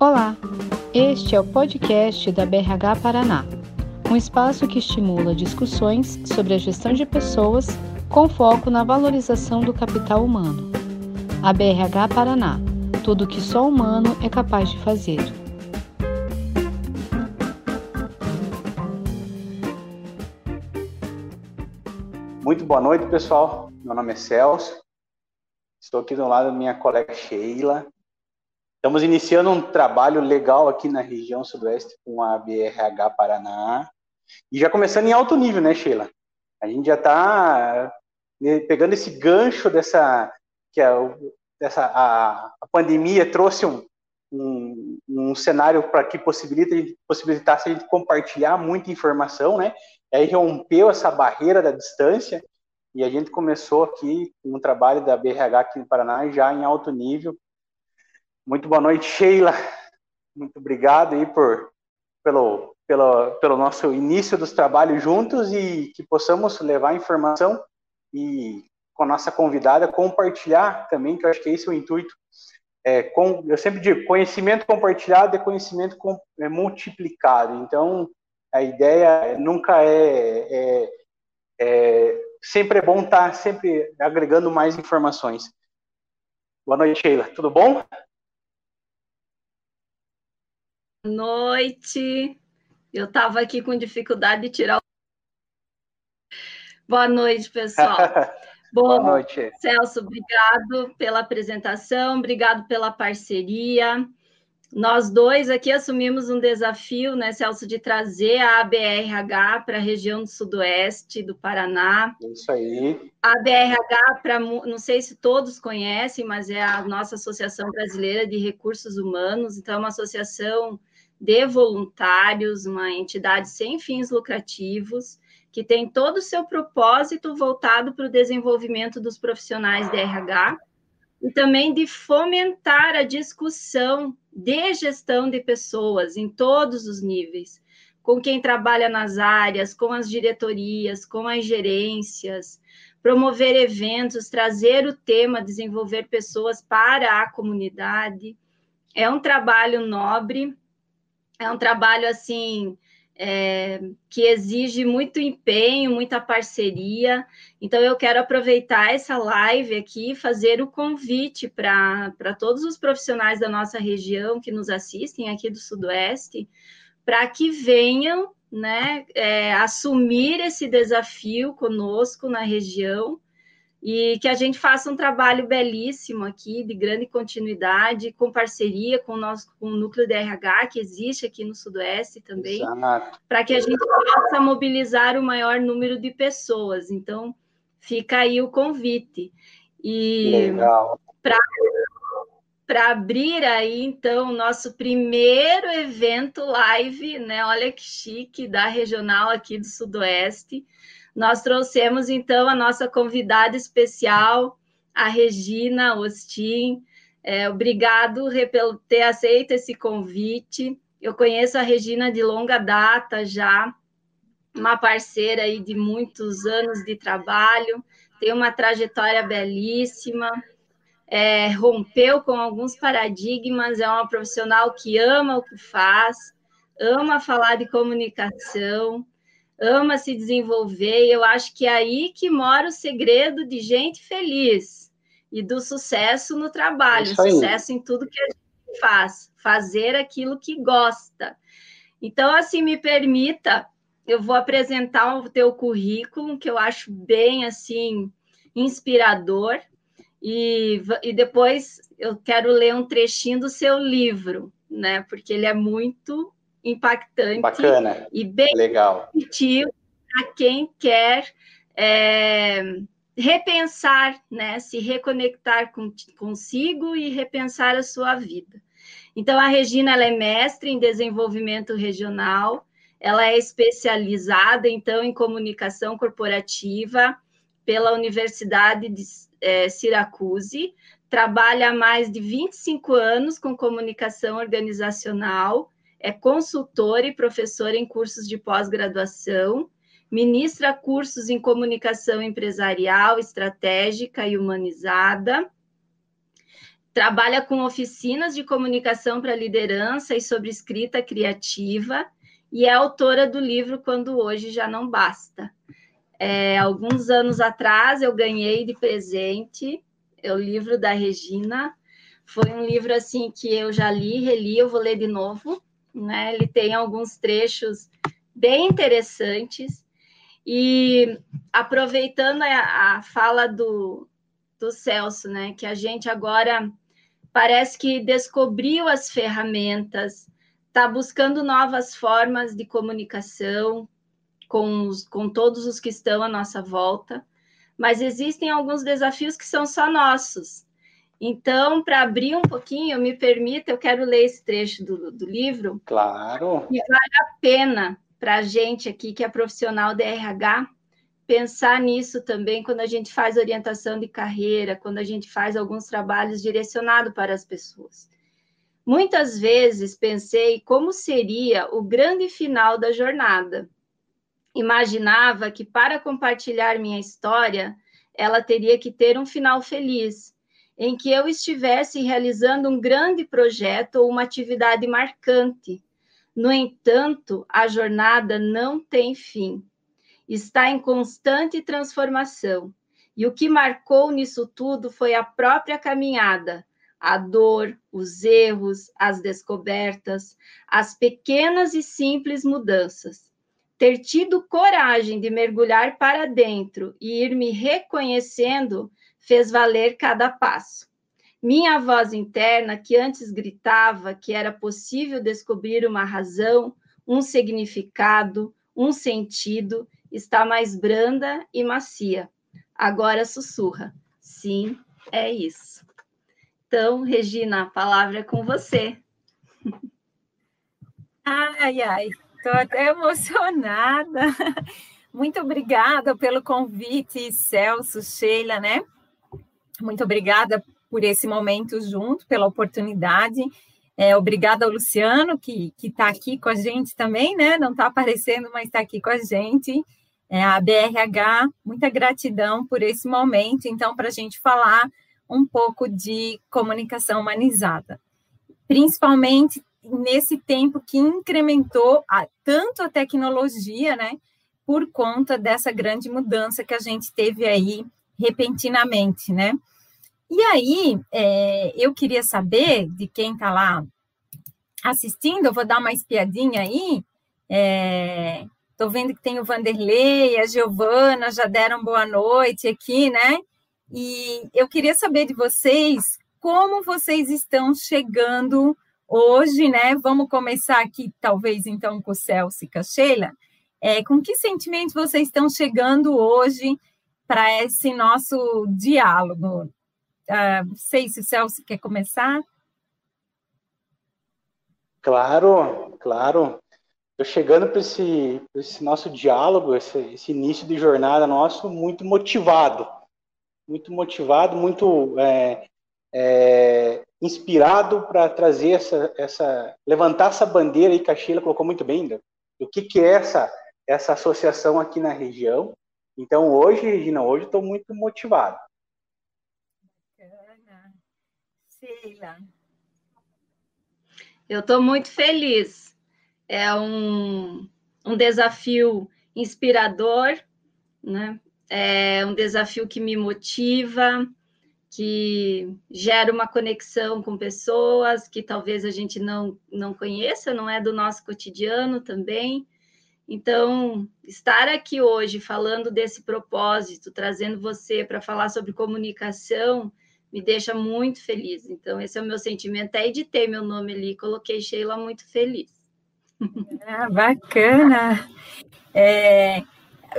Olá, este é o podcast da BRH Paraná, um espaço que estimula discussões sobre a gestão de pessoas com foco na valorização do capital humano. A BRH Paraná, tudo o que só humano é capaz de fazer. Muito boa noite, pessoal. Meu nome é Celso. Estou aqui do lado da minha colega Sheila. Estamos iniciando um trabalho legal aqui na região sudoeste com a BRH Paraná. E já começando em alto nível, né, Sheila? A gente já está né, pegando esse gancho dessa que a, dessa, a, a pandemia trouxe um, um, um cenário para que possibilita, possibilitasse a gente compartilhar muita informação, né? Aí rompeu essa barreira da distância e a gente começou aqui um trabalho da BRH aqui no Paraná já em alto nível. Muito boa noite, Sheila. Muito obrigado aí por pelo pelo, pelo nosso início dos trabalhos juntos e que possamos levar informação e com a nossa convidada compartilhar também, que eu acho que esse é o intuito. É, com, eu sempre digo, conhecimento compartilhado é conhecimento com, é multiplicado. Então, a ideia nunca é, é, é, sempre é bom estar sempre agregando mais informações. Boa noite, Sheila. Tudo bom? Boa noite. Eu estava aqui com dificuldade de tirar o. Boa noite, pessoal. Bom, Boa noite. Celso, obrigado pela apresentação, obrigado pela parceria. Nós dois aqui assumimos um desafio, né, Celso, de trazer a ABRH para a região do sudoeste do Paraná. Isso aí. A ABRH, para, não sei se todos conhecem, mas é a nossa Associação Brasileira de Recursos Humanos, então é uma associação de voluntários, uma entidade sem fins lucrativos, que tem todo o seu propósito voltado para o desenvolvimento dos profissionais de RH e também de fomentar a discussão de gestão de pessoas em todos os níveis, com quem trabalha nas áreas, com as diretorias, com as gerências, promover eventos, trazer o tema, desenvolver pessoas para a comunidade. É um trabalho nobre, é um trabalho assim é, que exige muito empenho, muita parceria. Então, eu quero aproveitar essa live aqui e fazer o convite para todos os profissionais da nossa região que nos assistem aqui do Sudoeste, para que venham né, é, assumir esse desafio conosco na região e que a gente faça um trabalho belíssimo aqui, de grande continuidade, com parceria com o nosso com o núcleo de RH que existe aqui no Sudoeste também, para que a gente possa mobilizar o maior número de pessoas. Então, fica aí o convite. E para abrir aí, então, o nosso primeiro evento live, né? Olha que chique, da regional aqui do Sudoeste nós trouxemos então a nossa convidada especial, a Regina Ostin. É, obrigado por ter aceito esse convite. Eu conheço a Regina de longa data já, uma parceira aí de muitos anos de trabalho, tem uma trajetória belíssima, é, rompeu com alguns paradigmas, é uma profissional que ama o que faz, ama falar de comunicação, ama se desenvolver, e eu acho que é aí que mora o segredo de gente feliz e do sucesso no trabalho, é sucesso em tudo que a gente faz, fazer aquilo que gosta. Então, assim, me permita, eu vou apresentar o teu currículo, que eu acho bem, assim, inspirador, e, e depois eu quero ler um trechinho do seu livro, né, porque ele é muito impactante Bacana. e bem legal para quem quer é, repensar, né, se reconectar com, consigo e repensar a sua vida. Então, a Regina ela é mestre em desenvolvimento regional, ela é especializada, então, em comunicação corporativa pela Universidade de é, Syracuse, trabalha há mais de 25 anos com comunicação organizacional, é consultora e professora em cursos de pós-graduação, ministra cursos em comunicação empresarial, estratégica e humanizada. trabalha com oficinas de comunicação para liderança e sobre escrita criativa, e é autora do livro Quando Hoje Já Não Basta. É, alguns anos atrás eu ganhei de presente o livro da Regina. Foi um livro assim que eu já li, reli, eu vou ler de novo. Né? Ele tem alguns trechos bem interessantes. E aproveitando a, a fala do, do Celso, né? Que a gente agora parece que descobriu as ferramentas, está buscando novas formas de comunicação com, os, com todos os que estão à nossa volta, mas existem alguns desafios que são só nossos. Então, para abrir um pouquinho, me permita, eu quero ler esse trecho do, do livro. Claro. E vale a pena para a gente aqui, que é profissional de RH, pensar nisso também quando a gente faz orientação de carreira, quando a gente faz alguns trabalhos direcionados para as pessoas. Muitas vezes pensei como seria o grande final da jornada. Imaginava que para compartilhar minha história, ela teria que ter um final feliz, em que eu estivesse realizando um grande projeto ou uma atividade marcante. No entanto, a jornada não tem fim está em constante transformação. E o que marcou nisso tudo foi a própria caminhada, a dor, os erros, as descobertas, as pequenas e simples mudanças. Ter tido coragem de mergulhar para dentro e ir me reconhecendo fez valer cada passo. Minha voz interna, que antes gritava que era possível descobrir uma razão, um significado, um sentido, está mais branda e macia. Agora sussurra. Sim, é isso. Então, Regina, a palavra é com você. Ai, ai, estou até emocionada. Muito obrigada pelo convite, Celso, Sheila, né? Muito obrigada por esse momento junto, pela oportunidade. É, obrigada ao Luciano, que está aqui com a gente também, né? Não está aparecendo, mas está aqui com a gente é, a BRH, muita gratidão por esse momento, então, para a gente falar um pouco de comunicação humanizada, principalmente nesse tempo que incrementou a, tanto a tecnologia, né, por conta dessa grande mudança que a gente teve aí repentinamente, né? E aí, é, eu queria saber de quem está lá assistindo, eu vou dar uma espiadinha aí, é, Estou vendo que tem o Vanderlei, a Giovana já deram boa noite aqui, né? E eu queria saber de vocês como vocês estão chegando hoje, né? Vamos começar aqui, talvez, então, com o Celso e com a Sheila. É, com que sentimento vocês estão chegando hoje para esse nosso diálogo? Uh, não sei se o Celso quer começar. Claro, claro. Estou chegando para esse, esse, nosso diálogo, esse, esse, início de jornada nosso, muito motivado. Muito motivado, muito é, é, inspirado para trazer essa, essa. levantar essa bandeira aí que a Sheila colocou muito bem, do que, que é essa, essa associação aqui na região. Então, hoje, Regina, hoje estou muito motivado. Bacana. Sheila. Eu estou muito feliz é um, um desafio inspirador, né? É um desafio que me motiva, que gera uma conexão com pessoas que talvez a gente não, não conheça, não é do nosso cotidiano também. Então, estar aqui hoje falando desse propósito, trazendo você para falar sobre comunicação, me deixa muito feliz. Então, esse é o meu sentimento. Até editei meu nome ali, coloquei Sheila muito feliz. Ah, bacana. É,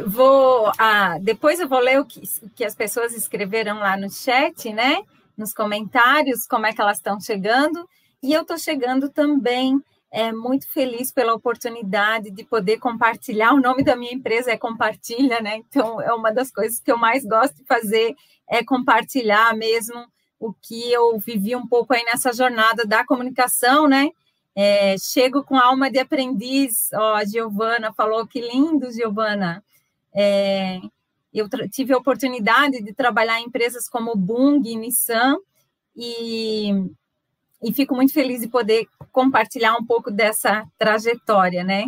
vou, ah, depois eu vou ler o que, o que as pessoas escreveram lá no chat, né? Nos comentários, como é que elas estão chegando. E eu estou chegando também é, muito feliz pela oportunidade de poder compartilhar. O nome da minha empresa é Compartilha, né? Então, é uma das coisas que eu mais gosto de fazer, é compartilhar mesmo o que eu vivi um pouco aí nessa jornada da comunicação, né? É, chego com alma de aprendiz. Ó, a Giovana falou que lindo, Giovana. É, eu tive a oportunidade de trabalhar em empresas como Bung Nissan, e, e fico muito feliz de poder compartilhar um pouco dessa trajetória, né?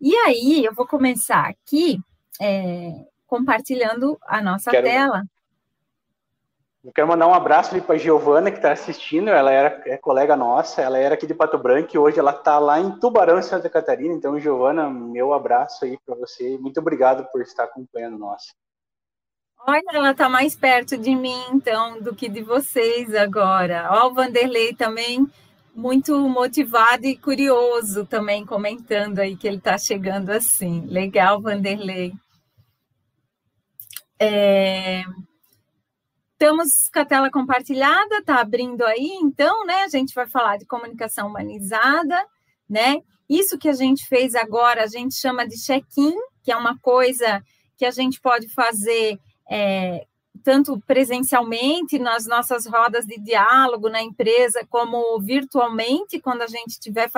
E aí, eu vou começar aqui é, compartilhando a nossa quero, tela. Eu quero mandar um abraço para a Giovana, que está assistindo. Ela era, é colega nossa, ela era aqui de Pato Branco e hoje ela está lá em Tubarão, Santa Catarina. Então, Giovana, meu abraço aí para você. Muito obrigado por estar acompanhando nós. Olha, ela está mais perto de mim, então, do que de vocês agora. Ó, o Vanderlei também muito motivado e curioso também comentando aí que ele está chegando assim. Legal, Vanderlei. É... Estamos com a tela compartilhada, tá abrindo aí, então, né? A gente vai falar de comunicação humanizada, né? Isso que a gente fez agora, a gente chama de check-in, que é uma coisa que a gente pode fazer é, tanto presencialmente nas nossas rodas de diálogo na empresa, como virtualmente, quando a gente estiver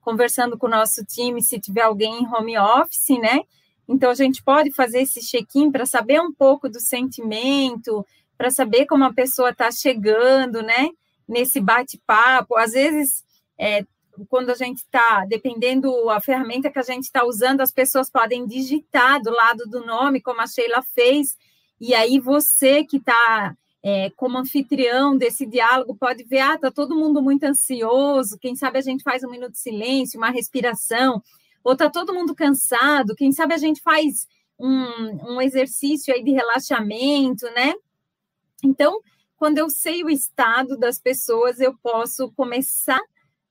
conversando com o nosso time, se tiver alguém em home office, né? Então, a gente pode fazer esse check-in para saber um pouco do sentimento, para saber como a pessoa está chegando, né? Nesse bate-papo. Às vezes, é, quando a gente está, dependendo a ferramenta que a gente está usando, as pessoas podem digitar do lado do nome, como a Sheila fez, e aí você que está é, como anfitrião desse diálogo pode ver, ah, está todo mundo muito ansioso, quem sabe a gente faz um minuto de silêncio, uma respiração, ou está todo mundo cansado, quem sabe a gente faz um, um exercício aí de relaxamento, né? Então, quando eu sei o estado das pessoas, eu posso começar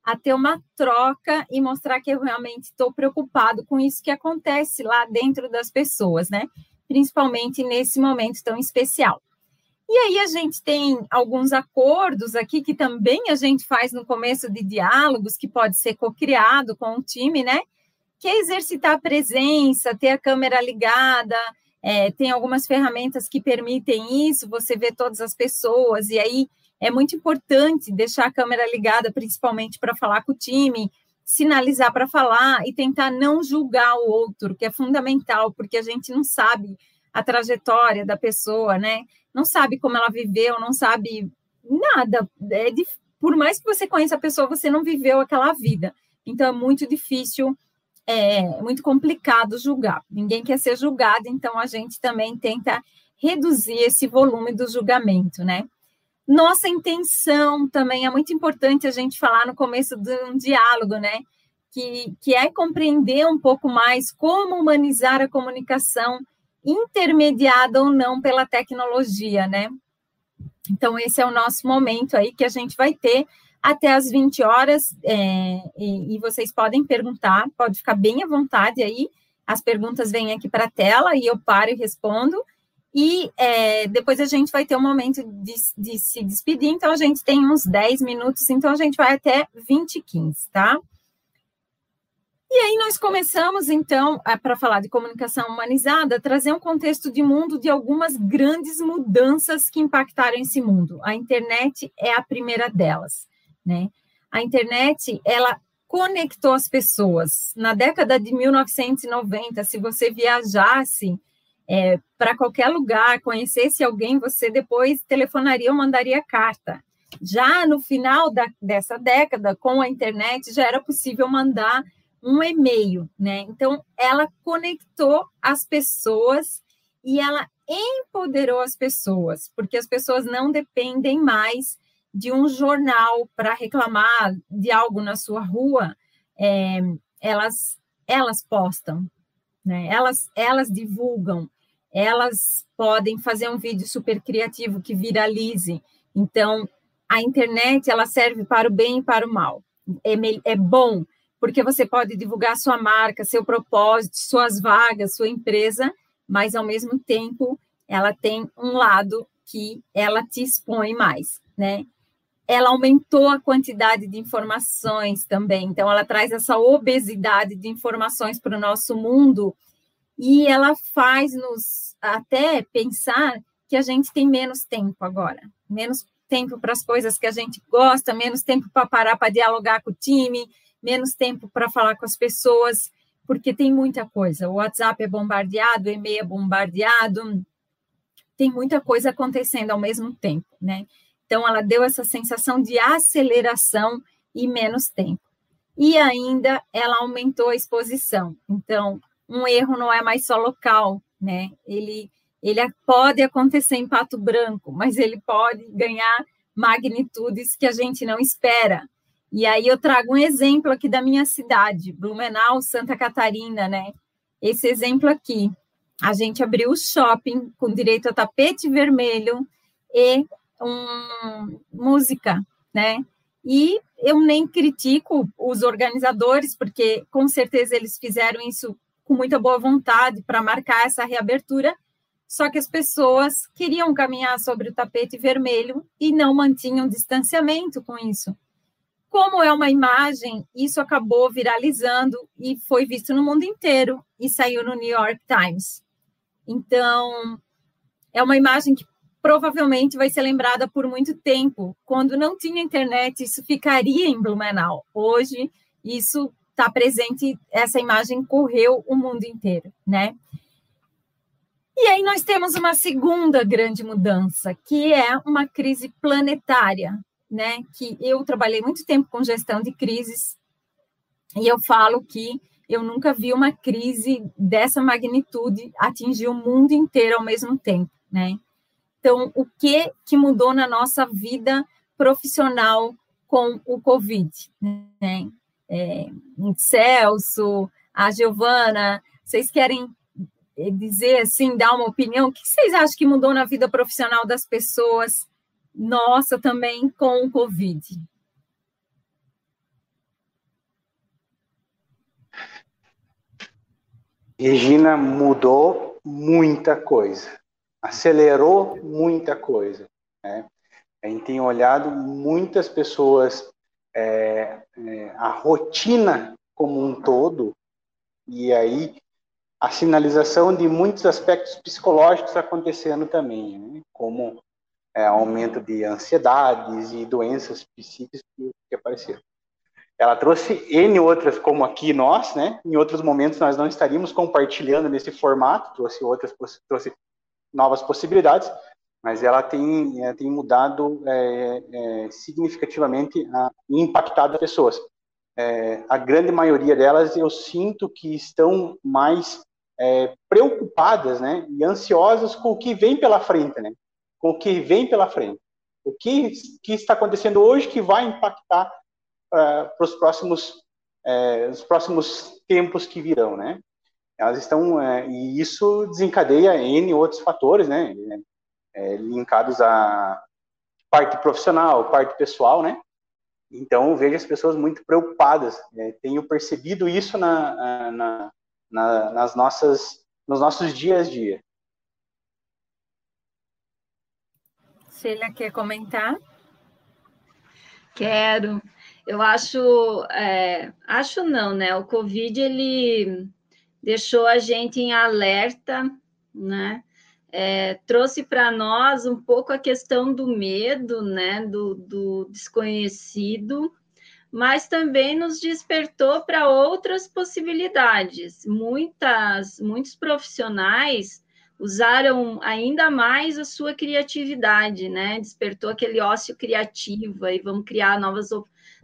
a ter uma troca e mostrar que eu realmente estou preocupado com isso que acontece lá dentro das pessoas, né? Principalmente nesse momento tão especial. E aí a gente tem alguns acordos aqui que também a gente faz no começo de diálogos, que pode ser co-criado com o time, né? Que é exercitar a presença, ter a câmera ligada, é, tem algumas ferramentas que permitem isso, você vê todas as pessoas, e aí é muito importante deixar a câmera ligada, principalmente para falar com o time, sinalizar para falar e tentar não julgar o outro, que é fundamental, porque a gente não sabe a trajetória da pessoa, né? Não sabe como ela viveu, não sabe nada. É de, por mais que você conheça a pessoa, você não viveu aquela vida. Então é muito difícil, é muito complicado julgar. Ninguém quer ser julgado, então a gente também tenta reduzir esse volume do julgamento, né? Nossa intenção também é muito importante a gente falar no começo de um diálogo, né? Que, que é compreender um pouco mais como humanizar a comunicação, intermediada ou não pela tecnologia, né? Então, esse é o nosso momento aí que a gente vai ter até as 20 horas, é, e, e, vocês podem perguntar, pode ficar bem à vontade aí, as perguntas vêm aqui para a tela e eu paro e respondo. E é, depois a gente vai ter um momento de, de, se despedir, então a gente tem uns 10 minutos, então a gente vai até 20 e 15, tá? E aí nós começamos, então, para falar de comunicação humanizada, trazer um contexto de mundo de algumas grandes mudanças que impactaram esse mundo. A internet é a primeira delas, né? A internet, ela conectou as pessoas. Na década de 1990, se você viajasse é, para qualquer lugar, conhecesse alguém, você depois telefonaria ou mandaria carta. Já no final da, dessa década, com a internet, já era possível mandar um e-mail, né? Então, ela conectou as pessoas e ela empoderou as pessoas, porque as pessoas não dependem mais de um jornal para reclamar de algo na sua rua, é, elas elas postam, né? Elas elas divulgam, elas podem fazer um vídeo super criativo que viralize. Então, a internet ela serve para o bem e para o mal. É, é bom porque você pode divulgar sua marca, seu propósito, suas vagas, sua empresa, mas ao mesmo tempo ela tem um lado que ela te expõe mais, né? Ela aumentou a quantidade de informações também, então ela traz essa obesidade de informações para o nosso mundo e ela faz nos até pensar que a gente tem menos tempo agora, menos tempo para as coisas que a gente gosta, menos tempo para parar para dialogar com o time, menos tempo para falar com as pessoas, porque tem muita coisa. O WhatsApp é bombardeado, o e-mail é bombardeado, tem muita coisa acontecendo ao mesmo tempo, né? Então, ela deu essa sensação de aceleração e menos tempo. E ainda ela aumentou a exposição. Então, um erro não é mais só local, né? Ele, ele pode acontecer em pato branco, mas ele pode ganhar magnitudes que a gente não espera. E aí eu trago um exemplo aqui da minha cidade, Blumenau, Santa Catarina, né? Esse exemplo aqui. A gente abriu o shopping com direito a tapete vermelho e um, música, né? E eu nem critico os organizadores, porque com certeza eles fizeram isso com muita boa vontade para marcar essa reabertura, só que as pessoas queriam caminhar sobre o tapete vermelho e não mantinham distanciamento com isso. Como é uma imagem, isso acabou viralizando e foi visto no mundo inteiro e saiu no New York Times. Então, é uma imagem que provavelmente vai ser lembrada por muito tempo. Quando não tinha internet, isso ficaria em Blumenau. Hoje, isso está presente, essa imagem correu o mundo inteiro, né? E aí nós temos uma segunda grande mudança, que é uma crise planetária né, que eu trabalhei muito tempo com gestão de crises e eu falo que eu nunca vi uma crise dessa magnitude atingir o mundo inteiro ao mesmo tempo, né? Então, o que que mudou na nossa vida profissional com o Covid, né? É, Celso, a Giovana, vocês querem dizer assim, dar uma opinião? O que vocês acham que mudou na vida profissional das pessoas nossa também com o Covid. Regina mudou muita coisa, acelerou muita coisa. Né? A gente tem olhado muitas pessoas, é, é, a rotina como um todo, e aí a sinalização de muitos aspectos psicológicos acontecendo também, né? como é, aumento de ansiedades e doenças psíquicas que, apareceram. Ela trouxe N outras, como aqui nós, né? Em outros momentos nós não estaríamos compartilhando nesse formato, trouxe outras, trouxe novas possibilidades, mas ela tem, ela tem mudado é, é, significativamente e impactado as pessoas. É, a grande maioria delas eu sinto que estão mais preocupadas, né, e ansiosas com o que vem pela frente, né? com o que vem pela frente. O que, que está acontecendo hoje que vai impactar uh, para os próximos, uh, os próximos tempos que virão, né? Elas estão, e isso desencadeia N outros fatores, né? Linkados à parte profissional, parte pessoal, né? Então, eu vejo as pessoas muito preocupadas. tenho percebido isso na, na, na, nas nossas, nos nossos dias a dia. Sheila quer comentar? Quero. Eu acho, é, acho não, né? O Covid ele deixou a gente em alerta, né? É, trouxe para nós um pouco a questão do medo, né? Do, do desconhecido, mas também nos despertou para outras possibilidades. Muitas, muitos profissionais usaram ainda mais a sua criatividade, né? Despertou aquele ócio criativo e vamos criar novas,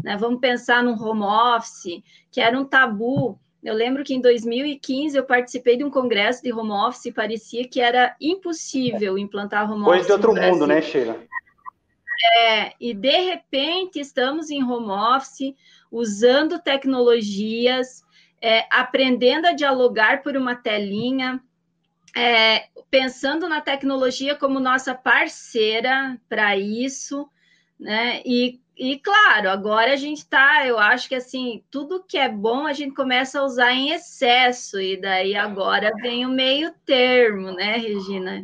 né? Vamos pensar no home office, que era um tabu. Eu lembro que em 2015 eu participei de um congresso de home office e parecia que era impossível implantar home Coisa office. Coisa de outro mundo, né, Sheila? É, e de repente estamos em home office, usando tecnologias, é, aprendendo a dialogar por uma telinha, é, pensando na tecnologia como nossa parceira para isso, né? E, e claro, agora a gente está, eu acho que assim, tudo que é bom a gente começa a usar em excesso, e daí agora vem o meio termo, né, Regina?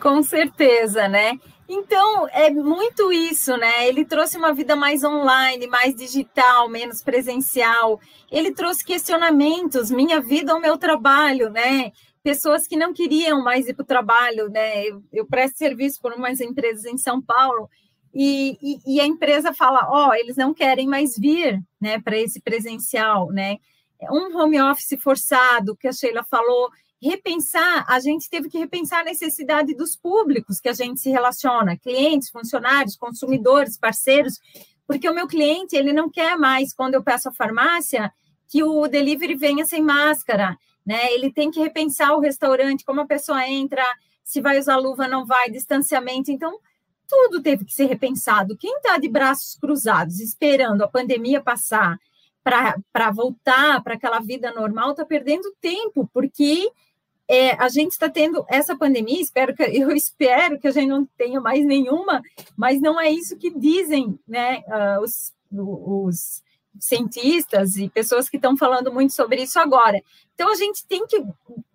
Com certeza, né? Então, é muito isso, né? Ele trouxe uma vida mais online, mais digital, menos presencial. Ele trouxe questionamentos, minha vida ou meu trabalho, né? Pessoas que não queriam mais ir para o trabalho, né? Eu, eu, presto serviço por umas empresas em São Paulo e, e, e a empresa fala, ó, oh, eles não querem mais vir, né, para esse presencial, né? Um home office forçado, que a Sheila falou, repensar, a gente teve que repensar a necessidade dos públicos que a gente se relaciona, clientes, funcionários, consumidores, parceiros, porque o meu cliente, ele não quer mais, quando eu peço à farmácia, que o delivery venha sem máscara, né? Ele tem que repensar o restaurante, como a pessoa entra, se vai usar luva, não vai, distanciamento. Então, tudo teve que ser repensado. Quem está de braços cruzados, esperando a pandemia passar para voltar para aquela vida normal, está perdendo tempo, porque é, a gente está tendo essa pandemia, espero que eu espero que a gente não tenha mais nenhuma, mas não é isso que dizem né, uh, os, os cientistas e pessoas que estão falando muito sobre isso agora. Então a gente tem que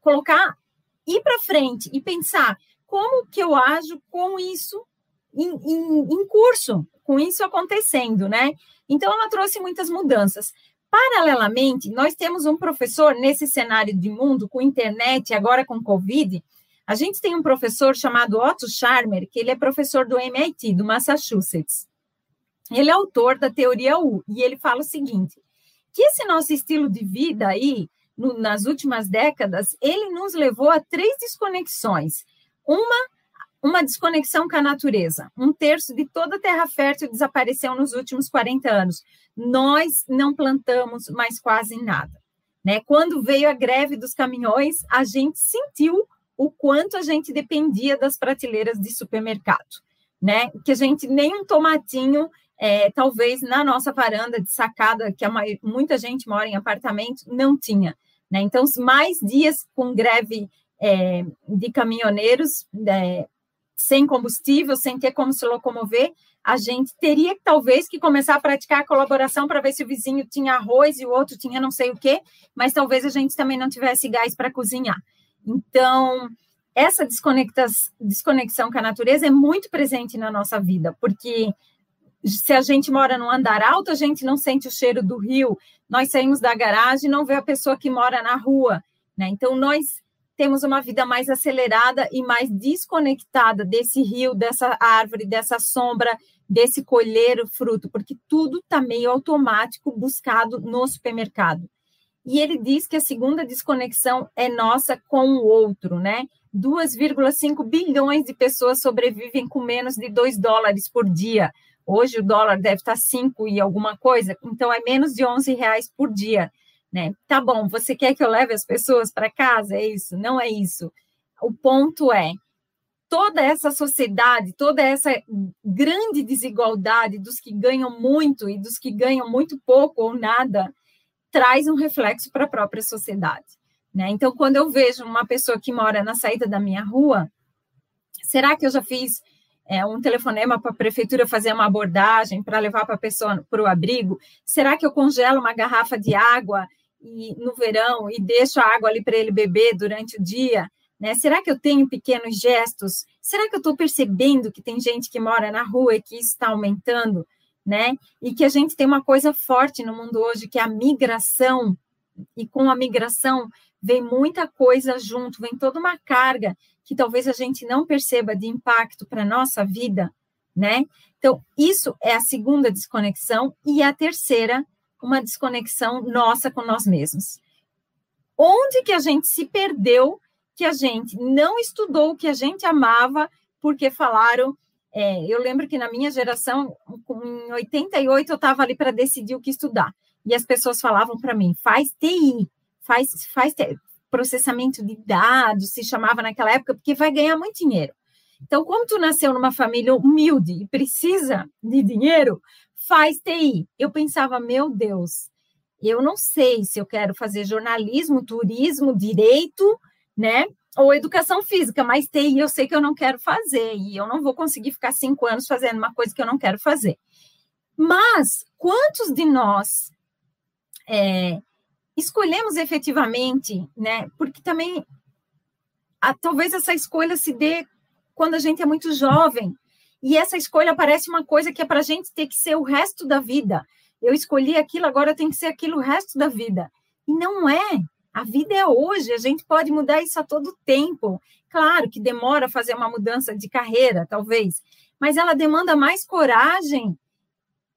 colocar, ir para frente e pensar como que eu ajo com isso em, em, em curso, com isso acontecendo, né? Então ela trouxe muitas mudanças. Paralelamente, nós temos um professor nesse cenário de mundo, com internet, agora com Covid, a gente tem um professor chamado Otto Scharmer, que ele é professor do MIT, do Massachusetts. Ele é autor da teoria U, e ele fala o seguinte, que esse nosso estilo de vida aí, no, nas últimas décadas, ele nos levou a três desconexões. Uma uma desconexão com a natureza. Um terço de toda a terra fértil desapareceu nos últimos 40 anos. Nós não plantamos mais quase nada. Né? Quando veio a greve dos caminhões, a gente sentiu o quanto a gente dependia das prateleiras de supermercado, né? Que a gente nem um tomatinho, é, talvez na nossa varanda de sacada, que a, muita gente mora em apartamento, não tinha. Né? Então, mais dias com greve é, de caminhoneiros, é, sem combustível, sem ter como se locomover, a gente teria talvez que começar a praticar a colaboração para ver se o vizinho tinha arroz e o outro tinha não sei o quê, mas talvez a gente também não tivesse gás para cozinhar. Então, essa desconexão com a natureza é muito presente na nossa vida, porque se a gente mora num andar alto, a gente não sente o cheiro do rio, nós saímos da garagem e não vê a pessoa que mora na rua, né? Então, nós temos uma vida mais acelerada e mais desconectada desse rio, dessa árvore, dessa sombra, desse colher o fruto, porque tudo está meio automático buscado no supermercado. E ele diz que a segunda desconexão é nossa com o outro, né? 2,5 bilhões de pessoas sobrevivem com menos de 2 dólares por dia. Hoje o dólar deve estar 5 e alguma coisa, então é menos de 11 reais por dia né? Tá bom, você quer que eu leve as pessoas para casa? É isso? Não é isso. O ponto é toda essa sociedade, toda essa grande desigualdade dos que ganham muito e dos que ganham muito pouco ou nada, traz um reflexo para a própria sociedade. Né? Então, quando eu vejo uma pessoa que mora na saída da minha rua, será que eu já fiz é, um telefonema para a prefeitura fazer uma abordagem para levar para a pessoa para o abrigo? Será que eu congelo uma garrafa de água e, no verão e deixo a água ali para ele beber durante o dia? Né? Será que eu tenho pequenos gestos? Será que eu estou percebendo que tem gente que mora na rua e que isso está aumentando? Né? E que a gente tem uma coisa forte no mundo hoje, que é a migração, e com a migração vem muita coisa junto, vem toda uma carga que talvez a gente não perceba de impacto para a nossa vida, né? Então, isso é a segunda desconexão, e a terceira uma desconexão nossa com nós mesmos. Onde que a gente se perdeu, que a gente não estudou o que a gente amava, porque falaram. É, eu lembro que na minha geração, em 88, eu estava ali para decidir o que estudar. E as pessoas falavam para mim: faz TI, faz, faz processamento de dados, se chamava naquela época, porque vai ganhar muito dinheiro. Então, como tu nasceu numa família humilde e precisa de dinheiro, faz TI. Eu pensava, meu Deus, eu não sei se eu quero fazer jornalismo, turismo, direito, né? Ou educação física, mas TI eu sei que eu não quero fazer e eu não vou conseguir ficar cinco anos fazendo uma coisa que eu não quero fazer. Mas quantos de nós é, escolhemos efetivamente, né? Porque também a, talvez essa escolha se dê quando a gente é muito jovem, e essa escolha parece uma coisa que é para a gente ter que ser o resto da vida. Eu escolhi aquilo, agora tem que ser aquilo o resto da vida. E não é. A vida é hoje, a gente pode mudar isso a todo tempo. Claro que demora fazer uma mudança de carreira, talvez, mas ela demanda mais coragem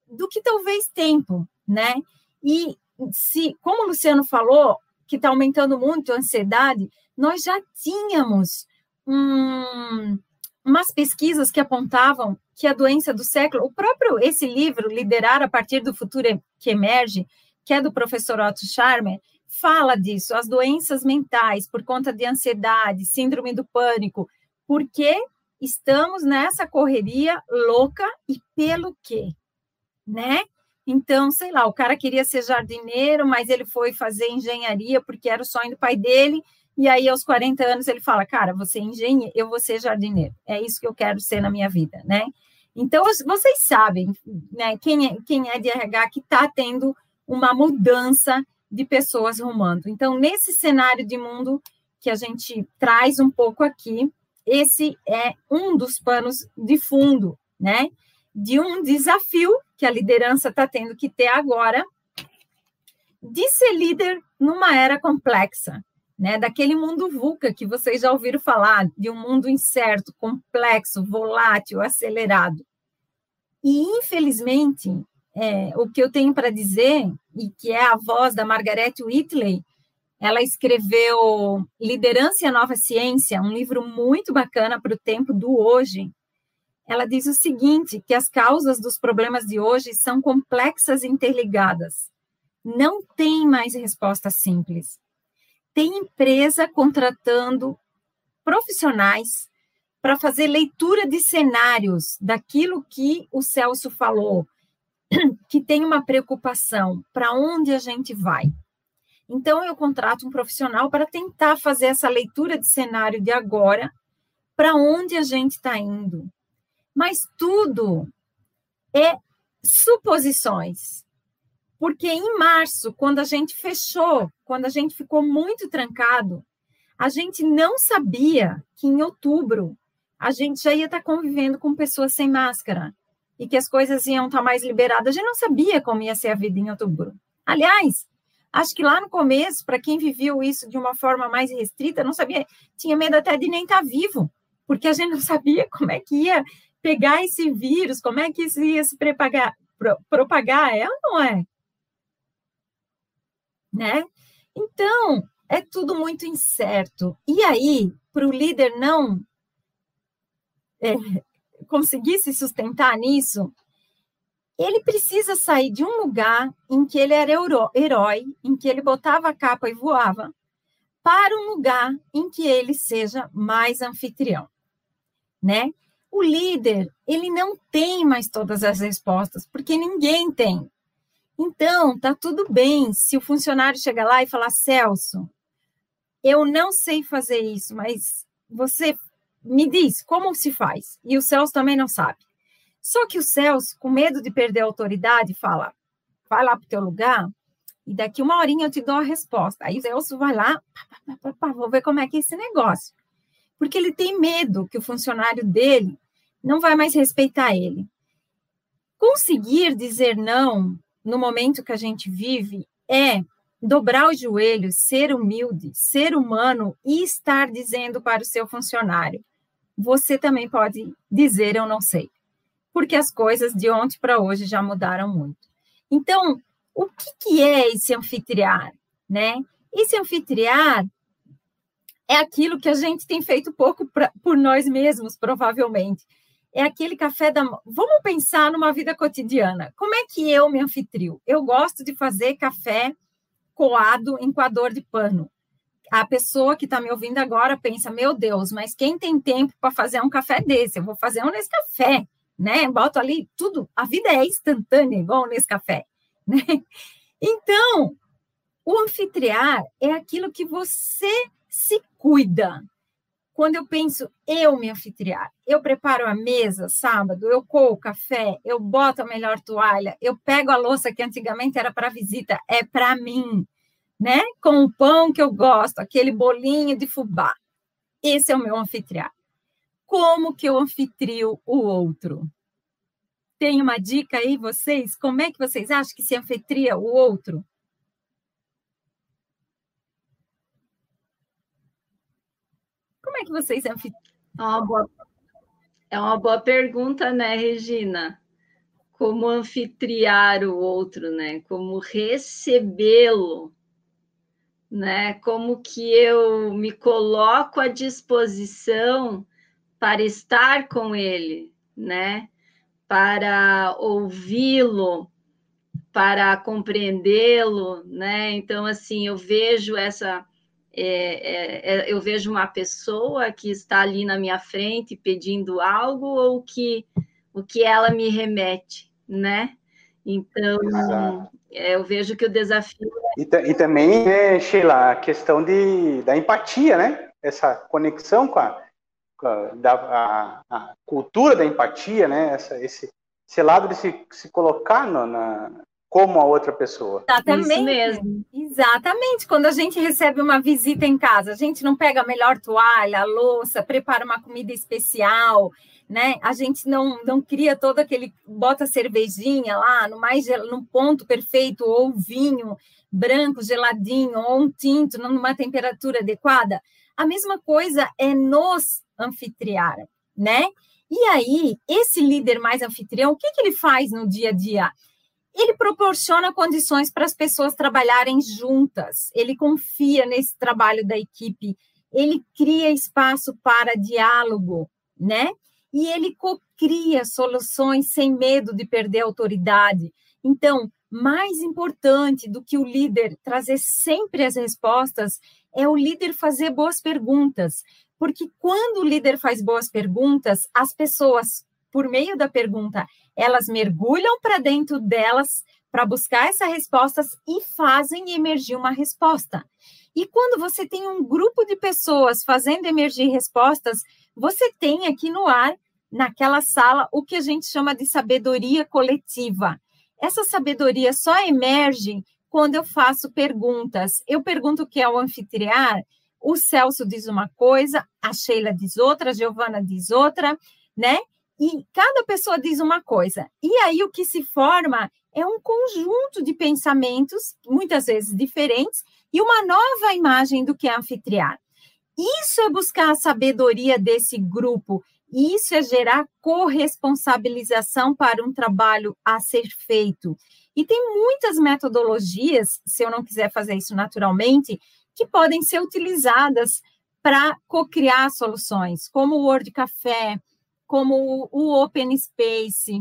do que talvez tempo, né? E se, como o Luciano falou, que está aumentando muito a ansiedade, nós já tínhamos um, umas pesquisas que apontavam que a doença do século, o próprio esse livro, Liderar a partir do futuro que emerge, que é do professor Otto Scharmer, fala disso, as doenças mentais por conta de ansiedade, síndrome do pânico, porque estamos nessa correria louca e pelo quê? Né? Então, sei lá, o cara queria ser jardineiro, mas ele foi fazer engenharia porque era o sonho do pai dele, e aí aos 40 anos ele fala: "Cara, você é engenheiro, eu vou ser jardineiro. É isso que eu quero ser na minha vida", né? Então, vocês sabem, né, quem é, quem é de RH que está tendo uma mudança de pessoas rumando. Então, nesse cenário de mundo que a gente traz um pouco aqui, esse é um dos panos de fundo, né? De um desafio que a liderança está tendo que ter agora de ser líder numa era complexa, né? Daquele mundo VUCA que vocês já ouviram falar, de um mundo incerto, complexo, volátil, acelerado. E, infelizmente, é, o que eu tenho para dizer, e que é a voz da Margaret Whitley, ela escreveu Liderança e a Nova Ciência, um livro muito bacana para o tempo do hoje. Ela diz o seguinte, que as causas dos problemas de hoje são complexas e interligadas. Não tem mais resposta simples. Tem empresa contratando profissionais para fazer leitura de cenários daquilo que o Celso falou, que tem uma preocupação para onde a gente vai. Então, eu contrato um profissional para tentar fazer essa leitura de cenário de agora, para onde a gente está indo. Mas tudo é suposições. Porque em março, quando a gente fechou, quando a gente ficou muito trancado, a gente não sabia que em outubro a gente já ia estar convivendo com pessoas sem máscara e que as coisas iam estar mais liberadas. A gente não sabia como ia ser a vida em outubro. Aliás, acho que lá no começo, para quem viveu isso de uma forma mais restrita, não sabia, tinha medo até de nem estar vivo, porque a gente não sabia como é que ia pegar esse vírus, como é que isso ia se propagar, propagar é ou não é? Né? Então, é tudo muito incerto. E aí, para o líder não é, conseguir se sustentar nisso, ele precisa sair de um lugar em que ele era herói, em que ele botava a capa e voava, para um lugar em que ele seja mais anfitrião, né? O líder, ele não tem mais todas as respostas, porque ninguém tem. Então, tá tudo bem se o funcionário chegar lá e falar: Celso, eu não sei fazer isso, mas você me diz como se faz. E o Celso também não sabe. Só que o Celso, com medo de perder a autoridade, fala: vai lá para o teu lugar e daqui uma horinha eu te dou a resposta. Aí o Celso vai lá, pá, pá, pá, vou ver como é que é esse negócio. Porque ele tem medo que o funcionário dele não vai mais respeitar ele. Conseguir dizer não no momento que a gente vive é dobrar os joelhos, ser humilde, ser humano e estar dizendo para o seu funcionário: você também pode dizer eu não sei porque as coisas de ontem para hoje já mudaram muito. Então, o que, que é esse anfitriar, né? Esse anfitriar é aquilo que a gente tem feito pouco pra, por nós mesmos, provavelmente. É aquele café da. Vamos pensar numa vida cotidiana. Como é que eu me anfitrio? Eu gosto de fazer café coado em coador de pano. A pessoa que está me ouvindo agora pensa: meu Deus, mas quem tem tempo para fazer um café desse? Eu vou fazer um nesse café né? Boto ali tudo, a vida é instantânea, igual nesse café, né? Então, o anfitriar é aquilo que você se cuida. Quando eu penso eu me anfitriar, eu preparo a mesa sábado, eu coo o café, eu boto a melhor toalha, eu pego a louça que antigamente era para visita, é para mim, né? Com o pão que eu gosto, aquele bolinho de fubá. Esse é o meu anfitriar como que eu anfitrio o outro? Tem uma dica aí, vocês? Como é que vocês acham que se anfitria o outro? Como é que vocês anfitriam? É uma boa, é uma boa pergunta, né, Regina? Como anfitriar o outro, né? Como recebê-lo né? Como que eu me coloco à disposição para estar com ele, né? Para ouvi-lo, para compreendê-lo, né? Então, assim, eu vejo essa, é, é, é, eu vejo uma pessoa que está ali na minha frente pedindo algo ou que o que ela me remete, né? Então, é, eu vejo que o desafio. É e, e também, né, Sheila, a questão de, da empatia, né? Essa conexão com a, com a, da, a, a cultura da empatia, né? Essa, esse, esse lado de se, se colocar no, na, como a outra pessoa. Exatamente. Isso mesmo. Exatamente. Quando a gente recebe uma visita em casa, a gente não pega a melhor toalha, a louça, prepara uma comida especial, né? A gente não, não cria todo aquele bota cervejinha lá no mais no ponto perfeito ou vinho branco geladinho ou um tinto numa temperatura adequada. A mesma coisa é nos anfitriar, né? E aí, esse líder mais anfitrião, o que, que ele faz no dia a dia? Ele proporciona condições para as pessoas trabalharem juntas, ele confia nesse trabalho da equipe, ele cria espaço para diálogo, né? e ele cria soluções sem medo de perder a autoridade. Então, mais importante do que o líder trazer sempre as respostas é o líder fazer boas perguntas, porque quando o líder faz boas perguntas, as pessoas, por meio da pergunta, elas mergulham para dentro delas para buscar essas respostas e fazem emergir uma resposta. E quando você tem um grupo de pessoas fazendo emergir respostas, você tem aqui no ar, naquela sala, o que a gente chama de sabedoria coletiva. Essa sabedoria só emerge quando eu faço perguntas. Eu pergunto o que é o anfitriar, o Celso diz uma coisa, a Sheila diz outra, a Giovana diz outra, né? E cada pessoa diz uma coisa. E aí o que se forma é um conjunto de pensamentos, muitas vezes diferentes, e uma nova imagem do que é anfitriar. Isso é buscar a sabedoria desse grupo, isso é gerar corresponsabilização para um trabalho a ser feito. E tem muitas metodologias, se eu não quiser fazer isso naturalmente, que podem ser utilizadas para co-criar soluções, como o Word Café, como o Open Space,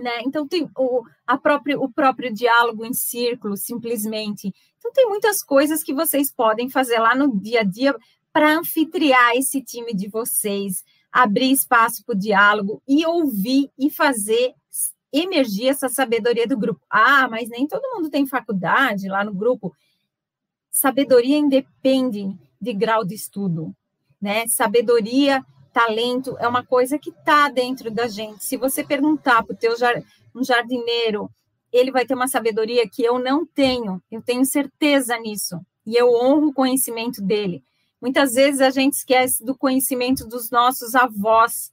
né? Então tem o, a próprio, o próprio diálogo em círculo, simplesmente. Então tem muitas coisas que vocês podem fazer lá no dia a dia para anfitriar esse time de vocês, abrir espaço para o diálogo e ouvir e fazer emergir essa sabedoria do grupo. Ah, mas nem todo mundo tem faculdade lá no grupo. Sabedoria independe de grau de estudo, né? Sabedoria, talento é uma coisa que está dentro da gente. Se você perguntar para o teu um jardineiro, ele vai ter uma sabedoria que eu não tenho. Eu tenho certeza nisso e eu honro o conhecimento dele. Muitas vezes a gente esquece do conhecimento dos nossos avós.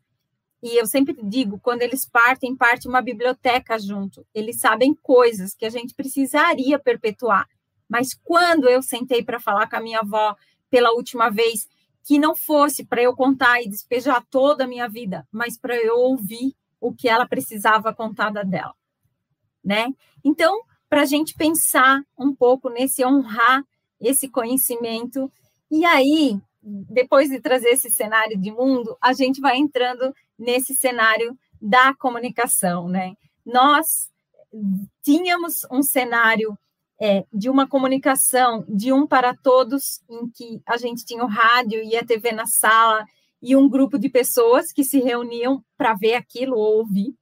E eu sempre digo, quando eles partem, parte uma biblioteca junto. Eles sabem coisas que a gente precisaria perpetuar. Mas quando eu sentei para falar com a minha avó pela última vez, que não fosse para eu contar e despejar toda a minha vida, mas para eu ouvir o que ela precisava contar da dela, né? Então, para a gente pensar um pouco nesse honrar esse conhecimento e aí, depois de trazer esse cenário de mundo, a gente vai entrando nesse cenário da comunicação, né? Nós tínhamos um cenário é, de uma comunicação de um para todos, em que a gente tinha o rádio e a TV na sala, e um grupo de pessoas que se reuniam para ver aquilo ou ouvir.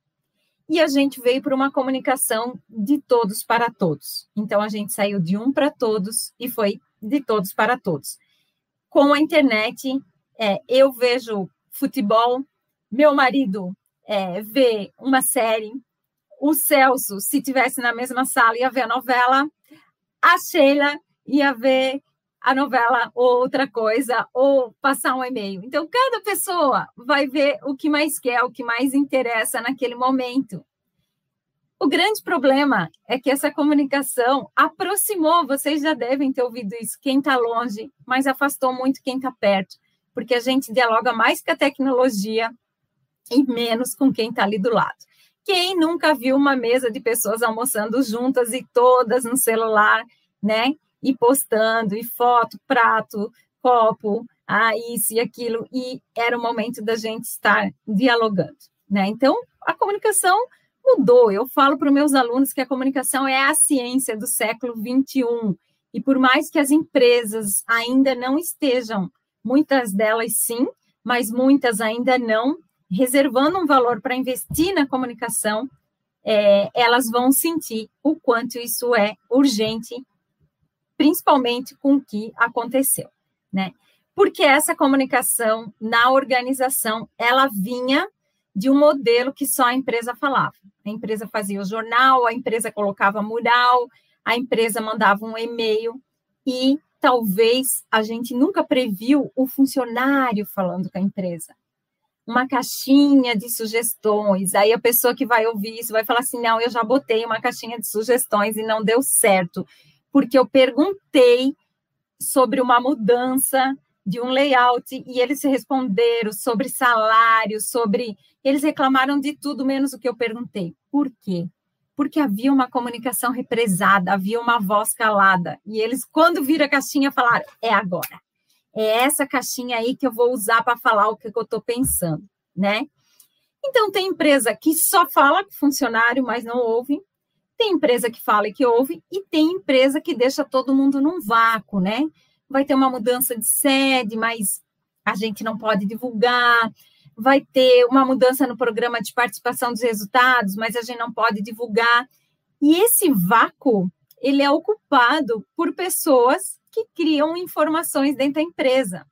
E a gente veio para uma comunicação de todos para todos. Então a gente saiu de um para todos e foi de todos para todos com a internet, é, eu vejo futebol, meu marido é, vê uma série, o Celso, se tivesse na mesma sala, ia ver a novela, a Sheila ia ver a novela ou outra coisa, ou passar um e-mail. Então, cada pessoa vai ver o que mais quer, o que mais interessa naquele momento. O grande problema é que essa comunicação aproximou, vocês já devem ter ouvido isso, quem está longe, mas afastou muito quem está perto, porque a gente dialoga mais com a tecnologia e menos com quem está ali do lado. Quem nunca viu uma mesa de pessoas almoçando juntas e todas no celular, né? e postando, e foto, prato, copo, ah, isso e aquilo, e era o momento da gente estar dialogando, né? Então, a comunicação mudou. Eu falo para os meus alunos que a comunicação é a ciência do século 21, e por mais que as empresas ainda não estejam, muitas delas sim, mas muitas ainda não, reservando um valor para investir na comunicação, é, elas vão sentir o quanto isso é urgente, principalmente com o que aconteceu, né? Porque essa comunicação na organização, ela vinha de um modelo que só a empresa falava. A empresa fazia o jornal, a empresa colocava mural, a empresa mandava um e-mail e talvez a gente nunca previu o funcionário falando com a empresa uma caixinha de sugestões. Aí a pessoa que vai ouvir isso vai falar assim: não, eu já botei uma caixinha de sugestões e não deu certo, porque eu perguntei sobre uma mudança de um layout e eles responderam sobre salário, sobre. Eles reclamaram de tudo menos o que eu perguntei. Por quê? Porque havia uma comunicação represada, havia uma voz calada. E eles, quando viram a caixinha, falaram: é agora é essa caixinha aí que eu vou usar para falar o que, eu estou pensando, né? Então, tem empresa que só fala com funcionário, mas não ouve. Tem empresa que fala e que ouve, e tem empresa que deixa todo mundo num vácuo, né? Vai ter uma mudança de sede, mas a gente não pode divulgar. Vai ter uma mudança no programa de participação dos resultados, mas a gente não pode divulgar. E esse vácuo, ele é ocupado por pessoas que criam informações dentro da empresa.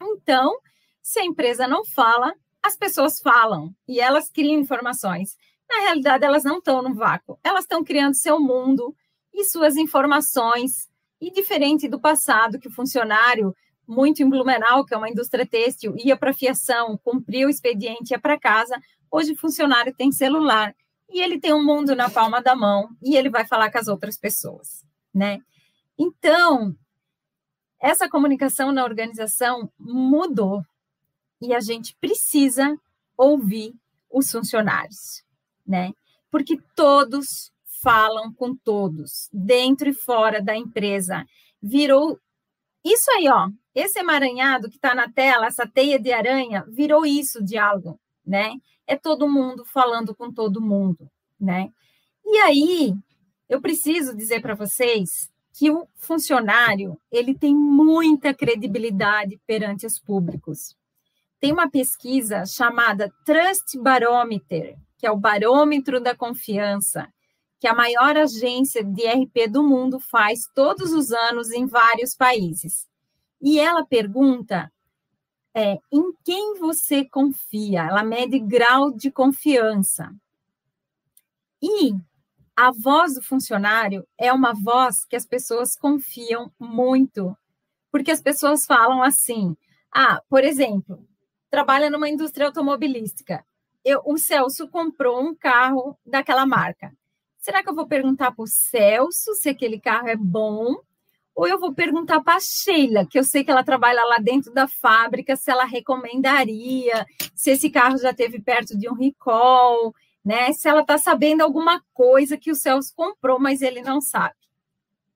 Então, se a empresa não fala, as pessoas falam e elas criam informações. Na realidade, elas não estão no vácuo, elas estão criando seu mundo e suas informações. E diferente do passado, que o funcionário, muito em Blumenau, que é uma indústria têxtil, ia para a fiação, cumpria o expediente, ia para casa, hoje o funcionário tem celular e ele tem um mundo na palma da mão e ele vai falar com as outras pessoas, né? Então, essa comunicação na organização mudou e a gente precisa ouvir os funcionários, né? Porque todos falam com todos, dentro e fora da empresa. Virou isso aí, ó. Esse emaranhado que está na tela, essa teia de aranha, virou isso, diálogo, né? É todo mundo falando com todo mundo, né? E aí, eu preciso dizer para vocês que o funcionário ele tem muita credibilidade perante os públicos. Tem uma pesquisa chamada Trust Barometer, que é o barômetro da confiança, que a maior agência de RP do mundo faz todos os anos em vários países. E ela pergunta é, em quem você confia, ela mede grau de confiança. E a voz do funcionário é uma voz que as pessoas confiam muito, porque as pessoas falam assim: ah, por exemplo, trabalha numa indústria automobilística. Eu, o Celso comprou um carro daquela marca. Será que eu vou perguntar para o Celso se aquele carro é bom? Ou eu vou perguntar para a Sheila, que eu sei que ela trabalha lá dentro da fábrica, se ela recomendaria, se esse carro já teve perto de um recall, né? Se ela está sabendo alguma coisa que o Celso comprou, mas ele não sabe,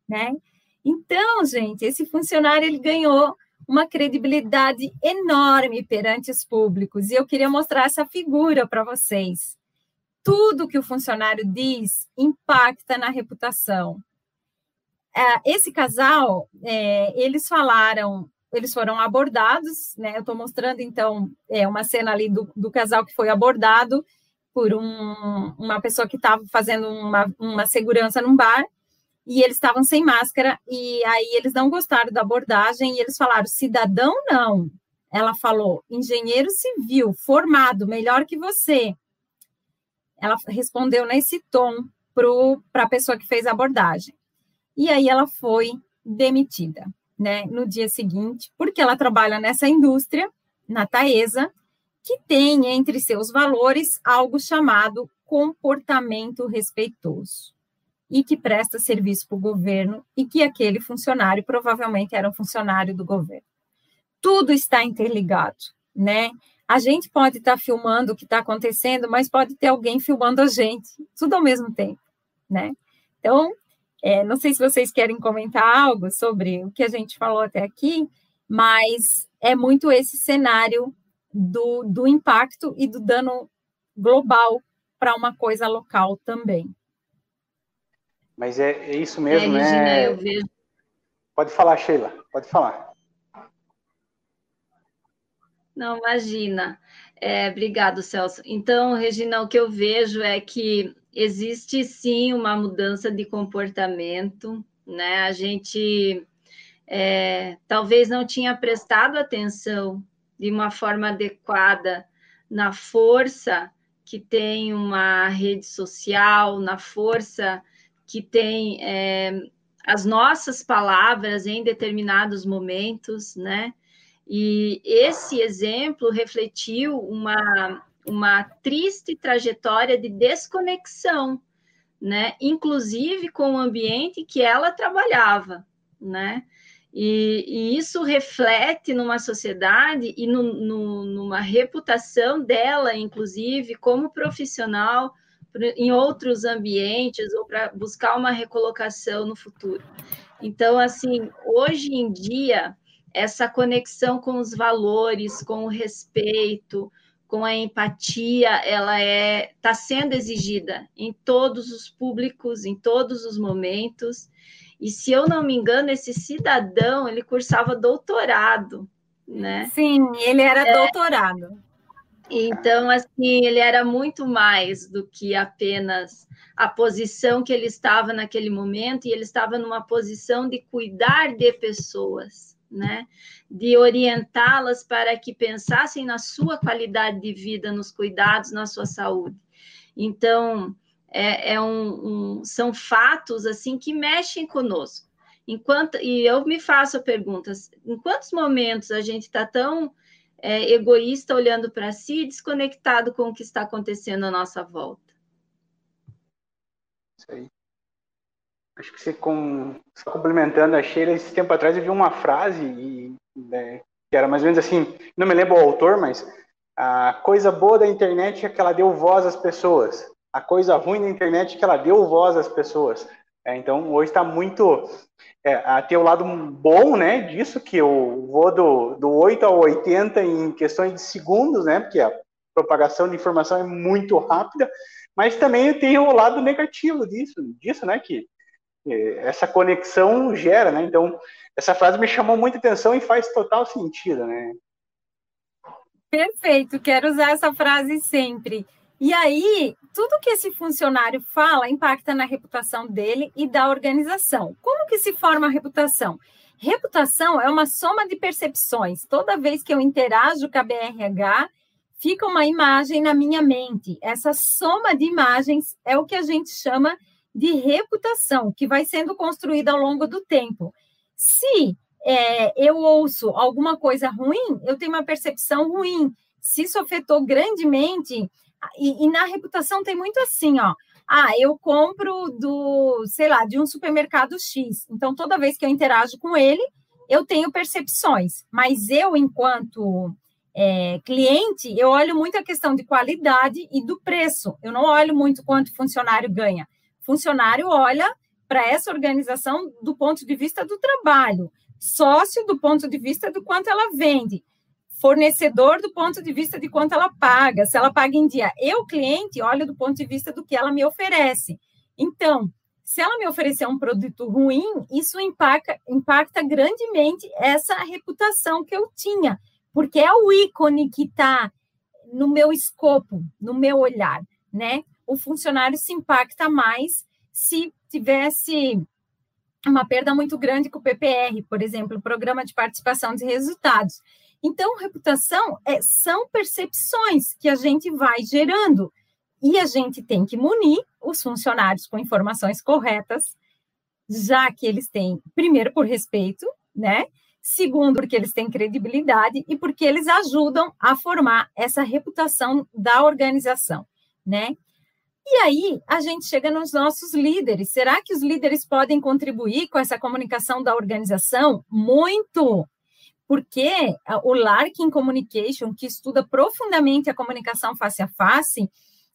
né? Então, gente, esse funcionário ele ganhou uma credibilidade enorme perante os públicos e eu queria mostrar essa figura para vocês. Tudo que o funcionário diz impacta na reputação. É, esse casal, é, eles falaram, eles foram abordados, né? Eu estou mostrando então é, uma cena ali do, do casal que foi abordado por um, uma pessoa que estava fazendo uma, uma segurança num bar e eles estavam sem máscara e aí eles não gostaram da abordagem e eles falaram cidadão não. Ela falou engenheiro civil formado melhor que você. Ela respondeu nesse tom para a pessoa que fez a abordagem. E aí ela foi demitida, né, no dia seguinte, porque ela trabalha nessa indústria, na Taesa, que tem entre seus valores algo chamado comportamento respeitoso e que presta serviço para o governo e que aquele funcionário provavelmente era um funcionário do governo. Tudo está interligado, né? A gente pode estar filmando o que está acontecendo, mas pode ter alguém filmando a gente, tudo ao mesmo tempo, né? Então, É, não sei se vocês querem comentar algo sobre o que a gente falou até aqui, mas é muito esse cenário do, do impacto e do dano global para uma coisa local também. Mas é, é isso mesmo, é, Regina, né? Eu vejo... Pode falar, Sheila, pode falar. Não, imagina. É, obrigado, Celso. Então, Regina, o que eu vejo é que existe sim uma mudança de comportamento, né? A gente é, talvez não tinha prestado atenção de uma forma adequada na força que tem uma rede social, na força que tem é, as nossas palavras em determinados momentos, né? E esse exemplo refletiu uma, uma triste trajetória de desconexão, né? Inclusive com o ambiente que ela trabalhava, né? E, e, isso reflete numa sociedade e no, no, numa reputação dela, inclusive, como profissional em outros ambientes ou para buscar uma recolocação no futuro. Então, assim, hoje em dia, essa conexão com os valores, com o respeito, com a empatia, ela é está sendo exigida em todos os públicos, em todos os momentos. E se eu não me engano, esse cidadão ele cursava doutorado, né? Sim, ele era é, doutorado. Então, assim, ele era muito mais do que apenas a posição que ele estava naquele momento, e ele estava numa posição de cuidar de pessoas, né? De orientá-las para que pensassem na sua qualidade de vida, nos cuidados, na sua saúde. Então, é, é um, um, são fatos assim que mexem conosco. Enquanto, e eu me faço a pergunta: em quantos momentos a gente está tão é, egoísta olhando para si, desconectado com o que está acontecendo à nossa volta? Isso aí. Acho que você, com, complementando a Sheila, esse tempo atrás eu vi uma frase e, né, que era mais ou menos assim, não me lembro o autor, mas a coisa boa da internet é que ela deu voz às pessoas a coisa ruim da internet é que ela deu voz às pessoas. É, então, hoje está muito. É, tem o lado bom né, disso, que eu vou do, do 8 ao 80 em questões de segundos, né, porque a propagação de informação é muito rápida, mas também tem o lado negativo disso, disso né, que essa conexão gera. Né, então, essa frase me chamou muita atenção e faz total sentido. Né. Perfeito, quero usar essa frase sempre. E aí, tudo que esse funcionário fala impacta na reputação dele e da organização. Como que se forma a reputação? Reputação é uma soma de percepções. Toda vez que eu interajo com a BRH, fica uma imagem na minha mente. Essa soma de imagens é o que a gente chama de reputação, que vai sendo construída ao longo do tempo. Se é, eu ouço alguma coisa ruim, eu tenho uma percepção ruim. Se isso afetou grandemente e, e, na reputação tem muito assim, ó. Ah, eu compro do, sei lá, de um supermercado X. Então, toda vez que eu interajo com ele, eu tenho percepções. Mas eu, enquanto é, cliente, eu olho muito a questão de qualidade e do preço. Eu não olho muito quanto funcionário ganha. funcionário olha para essa organização do ponto de vista do trabalho, sócio do ponto de vista do quanto ela vende fornecedor do ponto de vista de quanto ela paga, se ela paga em dia. Eu, cliente, olho do ponto de vista do que ela me oferece. Então, se ela me oferecer um produto ruim, isso impacta, impacta grandemente essa reputação que eu tinha, porque é o ícone que está no meu escopo, no meu olhar, né? O funcionário se impacta mais se tivesse uma perda muito grande com o PPR, por exemplo, o Programa de Participação de Resultados. Então, reputação é, são percepções que a gente vai gerando e a gente tem que munir os funcionários com informações corretas, já que eles têm, primeiro, por respeito, né? Segundo, porque eles têm credibilidade e porque eles ajudam a formar essa reputação da organização, né? E aí a gente chega nos nossos líderes. Será que os líderes podem contribuir com essa comunicação da organização? Muito, porque o Larkin Communication, que estuda profundamente a comunicação face a face,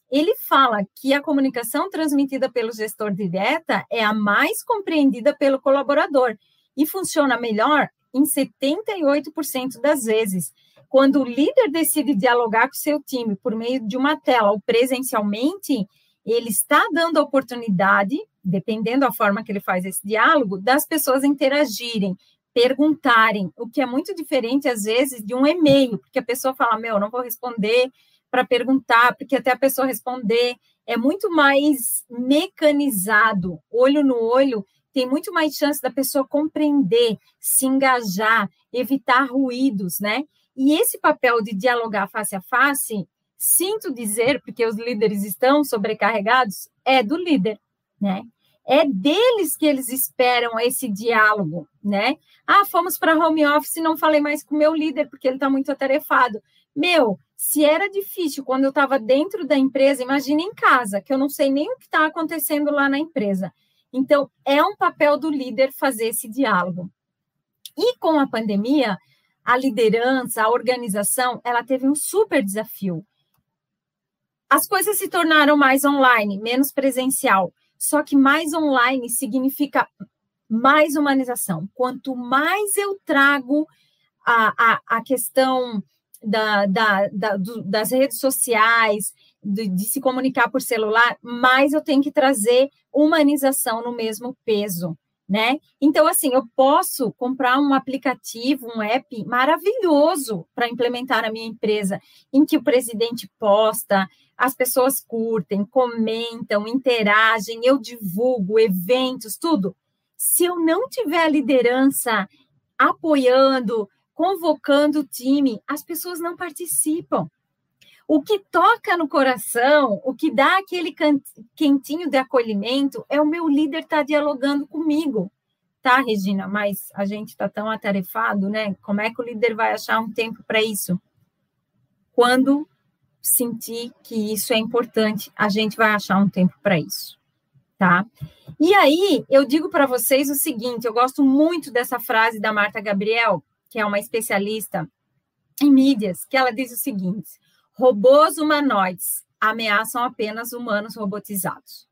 ele fala que a comunicação transmitida pelo gestor direta é a mais compreendida pelo colaborador e funciona melhor em 78% das vezes. Quando o líder decide dialogar com seu time por meio de uma tela ou presencialmente, ele está dando a oportunidade, dependendo da forma que ele faz esse diálogo, das pessoas interagirem, perguntarem, o que é muito diferente, às vezes, de um e-mail, porque a pessoa fala, meu, não vou responder para perguntar, porque até a pessoa responder é muito mais mecanizado, olho no olho, tem muito mais chance da pessoa compreender, se engajar, evitar ruídos, né? E esse papel de dialogar face a face, sinto dizer, porque os líderes estão sobrecarregados, é do líder, né? É deles que eles esperam esse diálogo, né? Ah, fomos para home office e não falei mais com o meu líder porque ele está muito atarefado. Meu, se era difícil quando eu estava dentro da empresa, imagine em casa, que eu não sei nem o que está acontecendo lá na empresa. Então, é um papel do líder fazer esse diálogo. E com a pandemia, a liderança, a organização, ela teve um super desafio. As coisas se tornaram mais online, menos presencial. Só que mais online significa mais humanização. Quanto mais eu trago a, a, a questão da, da, da do, das redes sociais, de, de, se comunicar por celular, mais eu tenho que trazer humanização no mesmo peso, né? Então, assim, eu posso comprar um aplicativo, um app maravilhoso para implementar na minha empresa, em que o presidente posta, as pessoas curtem, comentam, interagem, eu divulgo eventos, tudo. Se eu não tiver a liderança apoiando, convocando o time, as pessoas não participam. O que toca no coração, o que dá aquele quentinho de acolhimento, é o meu líder estar tá dialogando comigo. Tá, Regina? Mas a gente está tão atarefado, né? Como é que o líder vai achar um tempo para isso? Quando sentir que isso é importante, a gente vai achar um tempo para isso, tá? E aí, eu digo para vocês o seguinte, eu gosto muito dessa frase da Marta Gabriel, que é uma especialista em mídias, que ela diz o seguinte: robôs humanoides ameaçam apenas humanos robotizados.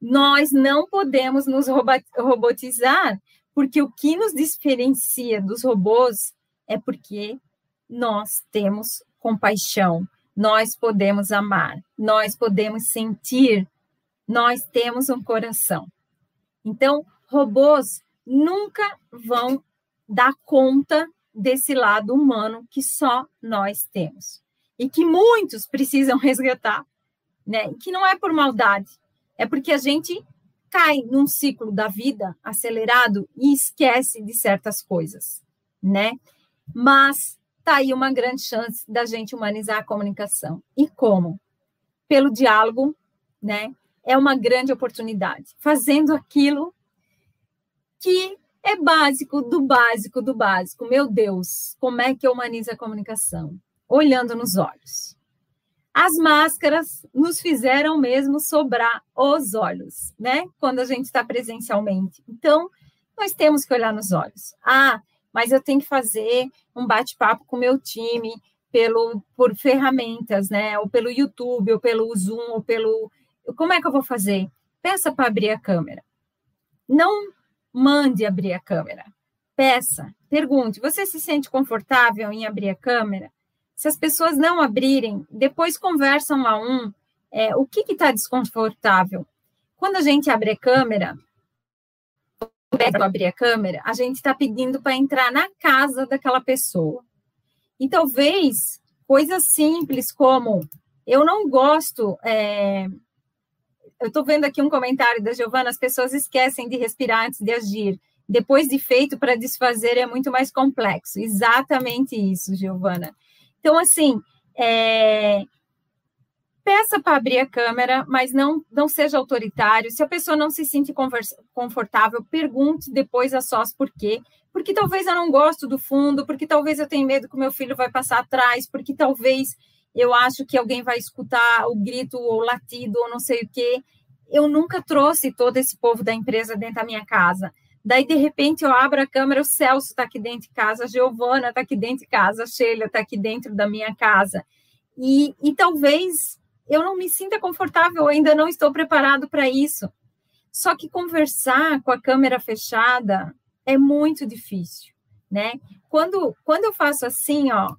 Nós não podemos nos robotizar, porque o que nos diferencia dos robôs é porque nós temos compaixão, nós podemos amar, nós podemos sentir, nós temos um coração. Então, robôs nunca vão dar conta desse lado humano que só nós temos e que muitos precisam resgatar, né? Que não é por maldade, é porque a gente cai num ciclo da vida acelerado e esquece de certas coisas, né? Mas está aí uma grande chance da gente humanizar a comunicação. E como? Pelo diálogo, né? É uma grande oportunidade, fazendo aquilo que é básico do básico do básico. Meu Deus, como é que eu humanizo a comunicação? Olhando nos olhos. As máscaras nos fizeram mesmo sobrar os olhos, né? Quando a gente está presencialmente. Então, nós temos que olhar nos olhos. Ah, mas eu tenho que fazer um bate-papo com meu time pelo por ferramentas, né? Ou pelo YouTube, ou pelo Zoom, ou pelo. Como é que eu vou fazer? Peça para abrir a câmera. Não mande abrir a câmera. Peça, pergunte: você se sente confortável em abrir a câmera? Se as pessoas não abrirem, depois conversam a um. É, o que está desconfortável? Quando a gente abre a câmera, abrir a câmera, a gente está pedindo para entrar na casa daquela pessoa. E talvez coisas simples como eu não gosto. É, eu estou vendo aqui um comentário da Giovana: as pessoas esquecem de respirar antes de agir. Depois de feito, para desfazer é muito mais complexo. Exatamente isso, Giovana. Então, assim, é, peça para abrir a câmera, mas não, não seja autoritário. Se a pessoa não se sente confortável, pergunte depois a sós por quê. Porque talvez eu não gosto do fundo, porque talvez eu tenha medo que o meu filho vai passar atrás, porque talvez eu acho que alguém vai escutar o grito ou o latido ou não sei o quê. Eu nunca trouxe todo esse povo da empresa dentro da minha casa. Daí, de repente, eu abro a câmera, o Celso está aqui dentro de casa, a Giovana está aqui dentro de casa, a Sheila está aqui dentro da minha casa. E, e talvez eu não me sinta confortável, ainda não estou preparado para isso. Só que conversar com a câmera fechada é muito difícil, né? Quando, quando eu faço assim, ó,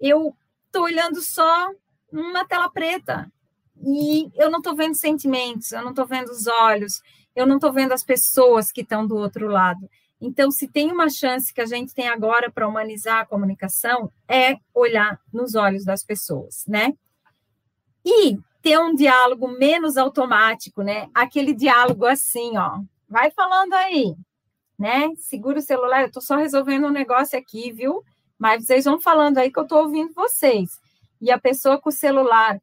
eu tô olhando só uma tela preta e eu não tô vendo sentimentos, eu não tô vendo os olhos, eu não tô vendo as pessoas que estão do outro lado. Então, se tem uma chance que a gente tem agora para humanizar a comunicação, é olhar nos olhos das pessoas, né? E ter um diálogo menos automático, né? Aquele diálogo assim, ó. Vai falando aí, né? Segura o celular, eu tô só resolvendo um negócio aqui, viu? Mas vocês vão falando aí que eu tô ouvindo vocês. E a pessoa com o celular,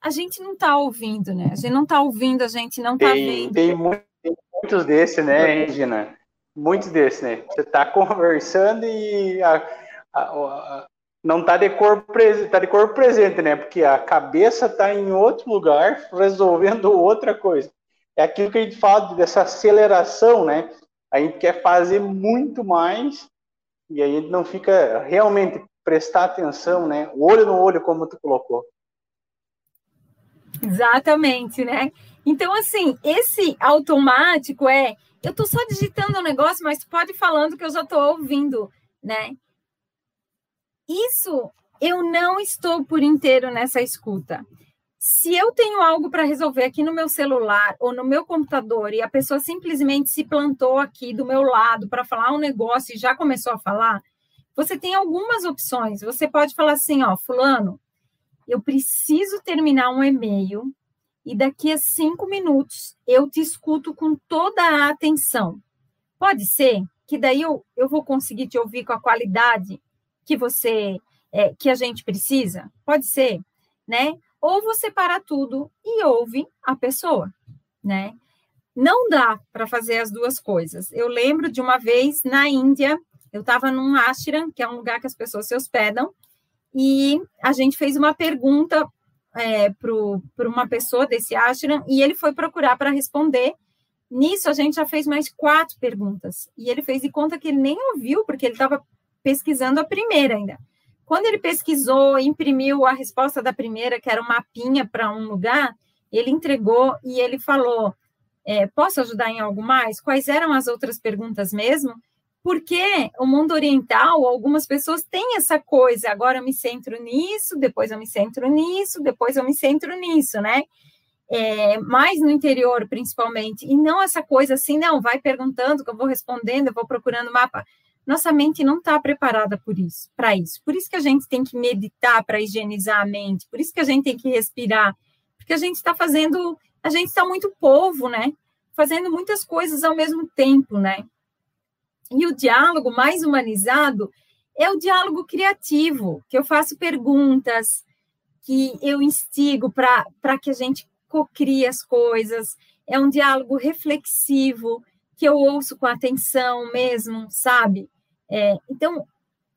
a gente não tá ouvindo, né? A gente não tá ouvindo, a gente não tá tem, vendo. Tem muitos desses, né, Regina? Muitos desses, né? Você está conversando e a, a, a, não está de presente, tá de presente, né? Porque a cabeça está em outro lugar, resolvendo outra coisa. É aquilo que a gente fala dessa aceleração, né? A gente quer fazer muito mais e aí a gente não fica realmente prestar atenção, né? Olho no olho, como tu colocou. Exatamente, né? Então, assim, esse automático é eu tô só digitando o um negócio, mas pode falando que eu já tô ouvindo, né? Isso eu não estou por inteiro nessa escuta. Se eu tenho algo para resolver aqui no meu celular ou no meu computador e a pessoa simplesmente se plantou aqui do meu lado para falar um negócio e já começou a falar, você tem algumas opções. Você pode falar assim, ó, fulano, eu preciso terminar um e-mail e daqui a cinco minutos eu te escuto com toda a atenção. Pode ser que daí eu, eu vou conseguir te ouvir com a qualidade que você é, que a gente precisa? Pode ser, né? Ou você para tudo e ouve a pessoa, né? Não dá para fazer as duas coisas. Eu lembro de uma vez na Índia, eu estava num ashram, que é um lugar que as pessoas se hospedam, e a gente fez uma pergunta é, para uma pessoa desse ashram e ele foi procurar para responder. Nisso, a gente já fez mais quatro perguntas. E ele fez de conta que ele nem ouviu, porque ele estava pesquisando a primeira ainda. Quando ele pesquisou, imprimiu a resposta da primeira, que era um mapinha para um lugar, ele entregou e ele falou: é, Posso ajudar em algo mais? Quais eram as outras perguntas mesmo? Porque o mundo oriental, algumas pessoas têm essa coisa, agora eu me centro nisso, depois eu me centro nisso, depois eu me centro nisso, né? É, mais no interior, principalmente, e não essa coisa assim, não, vai perguntando que eu vou respondendo, eu vou procurando mapa. Nossa mente não está preparada por isso, para isso. Por isso que a gente tem que meditar para higienizar a mente, por isso que a gente tem que respirar, porque a gente está fazendo, a gente está muito povo, né? Fazendo muitas coisas ao mesmo tempo, né? E o diálogo mais humanizado é o diálogo criativo, que eu faço perguntas, que eu instigo para que a gente cocrie as coisas. É um diálogo reflexivo, que eu ouço com atenção mesmo, sabe? É, então,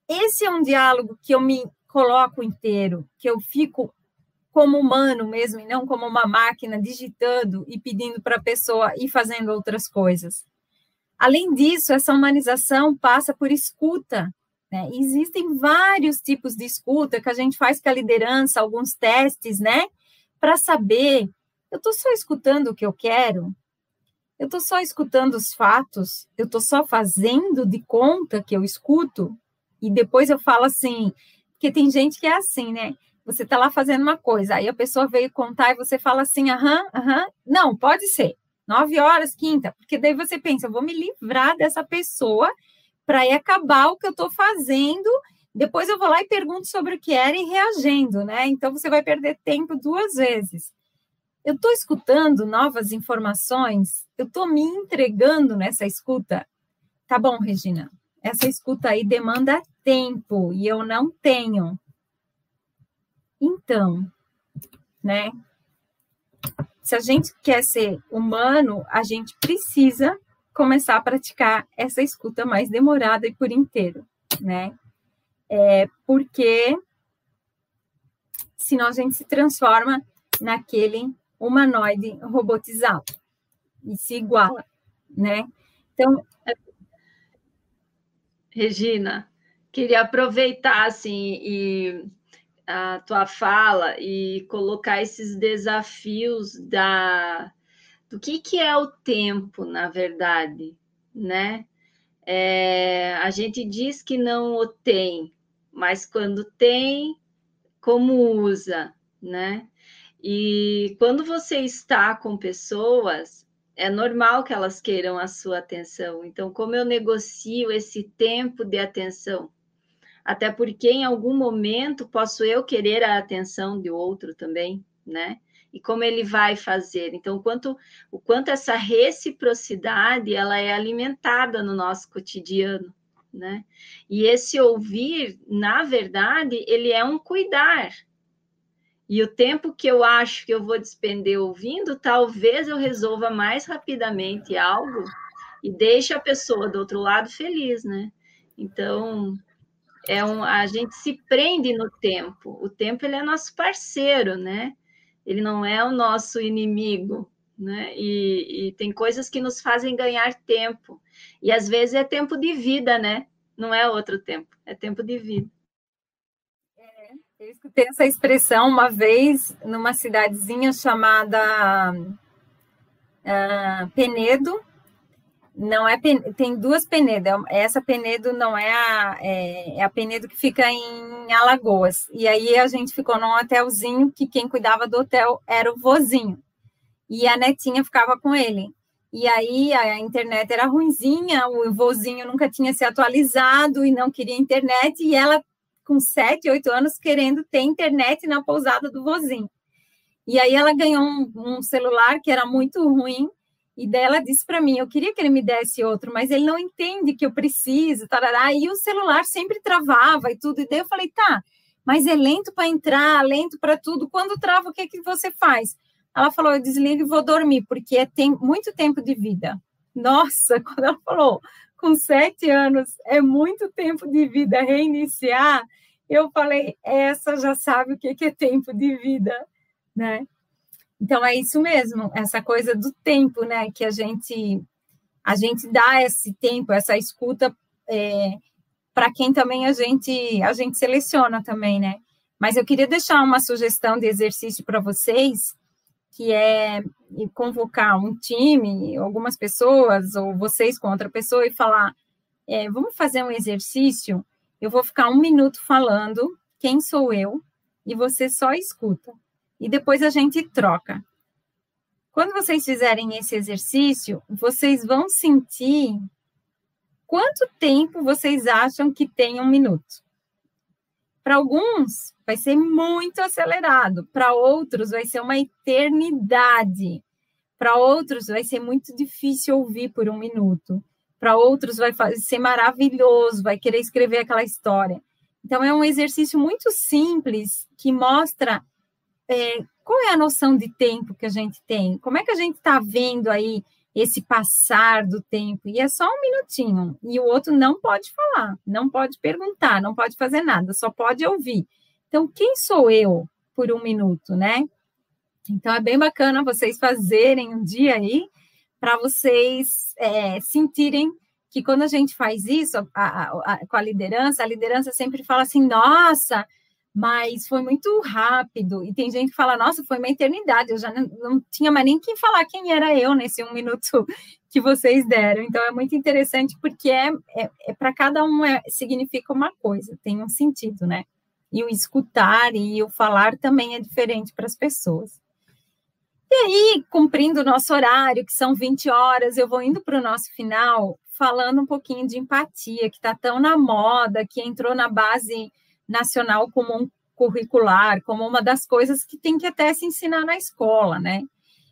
esse é um diálogo que eu me coloco inteiro, que eu fico como humano mesmo, e não como uma máquina digitando e pedindo para a pessoa ir fazendo outras coisas. Além disso, essa humanização passa por escuta. Né? Existem vários tipos de escuta que a gente faz com a liderança, alguns testes, né? Para saber, eu estou só escutando o que eu quero? Eu estou só escutando os fatos? Eu estou só fazendo de conta que eu escuto? E depois eu falo assim, porque tem gente que é assim, né? Você está lá fazendo uma coisa, aí a pessoa veio contar e você fala assim, aham, aham, não, pode ser. Nove horas, quinta, porque daí você pensa, eu vou me livrar dessa pessoa para ir acabar o que eu estou fazendo. Depois eu vou lá e pergunto sobre o que era e reagendo, né? Então você vai perder tempo duas vezes. Eu estou escutando novas informações, eu estou me entregando nessa escuta. Tá bom, Regina, essa escuta aí demanda tempo e eu não tenho. Então, né? Se a gente quer ser humano, a gente precisa começar a praticar essa escuta mais demorada e por inteiro, né? É porque senão a gente se transforma naquele humanoide robotizado e se iguala, né? Então, Regina, queria aproveitar assim e a tua fala e colocar esses desafios da do que, que é o tempo, na verdade, né? É, a gente diz que não o tem, mas quando tem, como usa, né? E quando você está com pessoas, é normal que elas queiram a sua atenção. Então, como eu negocio esse tempo de atenção? Até porque em algum momento posso eu querer a atenção de outro também, né? E como ele vai fazer? Então, quanto, o quanto essa reciprocidade ela é alimentada no nosso cotidiano, né? E esse ouvir, na verdade, ele é um cuidar, e o tempo que eu acho que eu vou despender ouvindo, talvez eu resolva mais rapidamente algo e deixe a pessoa do outro lado feliz, né? Então, é um, a gente se prende no tempo. O tempo ele é nosso parceiro, né? Ele não é o nosso inimigo, né? E, e tem coisas que nos fazem ganhar tempo. E às vezes é tempo de vida, né? Não é outro tempo, é tempo de vida. Eu escutei essa expressão uma vez numa cidadezinha chamada uh, Penedo. Não é tem duas Penedo. Essa Penedo não é a é, é, a Penedo que fica em Alagoas. E aí a gente ficou num hotelzinho que quem cuidava do hotel era o vozinho e a netinha ficava com ele. E aí a internet era ruinzinha, o vozinho nunca tinha se atualizado e não queria internet, e ela com 7, 8 anos querendo ter internet na pousada do vozinho. E aí ela ganhou um, um celular que era muito ruim, e daí ela disse para mim, eu queria que ele me desse outro, mas ele não entende que eu preciso, tarará, e o celular sempre travava e tudo, e daí eu falei, tá, mas é lento para entrar, lento para tudo, quando trava, o que, que você faz? Ela falou, eu desligo e vou dormir, porque é tem muito tempo de vida. Nossa, quando ela falou, com sete anos, é muito tempo de vida reiniciar. Eu falei, essa já sabe o que é tempo de vida, né? Então é isso mesmo, essa coisa do tempo, né? Que a gente a gente dá esse tempo, essa escuta é, para quem também a gente a gente seleciona também, né? Mas eu queria deixar uma sugestão de exercício para vocês que é convocar um time, algumas pessoas, ou vocês com outra pessoa, e falar: é, vamos fazer um exercício. Eu vou ficar um minuto falando quem sou eu, e você só escuta. E depois a gente troca. Quando vocês fizerem esse exercício, vocês vão sentir quanto tempo vocês acham que tem um minuto. Para alguns, vai ser muito acelerado, para outros, vai ser uma eternidade, para outros, vai ser muito difícil ouvir por um minuto, para outros, vai ser maravilhoso, vai querer escrever aquela história. Então, é um exercício muito simples que mostra é, qual é a noção de tempo que a gente tem, como é que a gente está vendo aí esse passar do tempo, e é só um minutinho, e o outro não pode falar, não pode perguntar, não pode fazer nada, só pode ouvir. Então, quem sou eu por um minuto, né? Então, é bem bacana vocês fazerem um dia aí, para vocês é, sentirem que quando a gente faz isso a, a, a, com a liderança, a liderança sempre fala assim: nossa, mas foi muito rápido. E tem gente que fala, nossa, foi uma eternidade, eu já não, não tinha mais nem quem falar quem era eu nesse um minuto que vocês deram. Então é muito interessante porque é, é, é para cada um é, significa uma coisa, tem um sentido, né? E o escutar e o falar também é diferente para as pessoas. E aí, cumprindo o nosso horário, que são 20 horas, eu vou indo para o nosso final falando um pouquinho de empatia, que está tão na moda, que entrou na base nacional comum curricular, como uma das coisas que tem que até se ensinar na escola, né?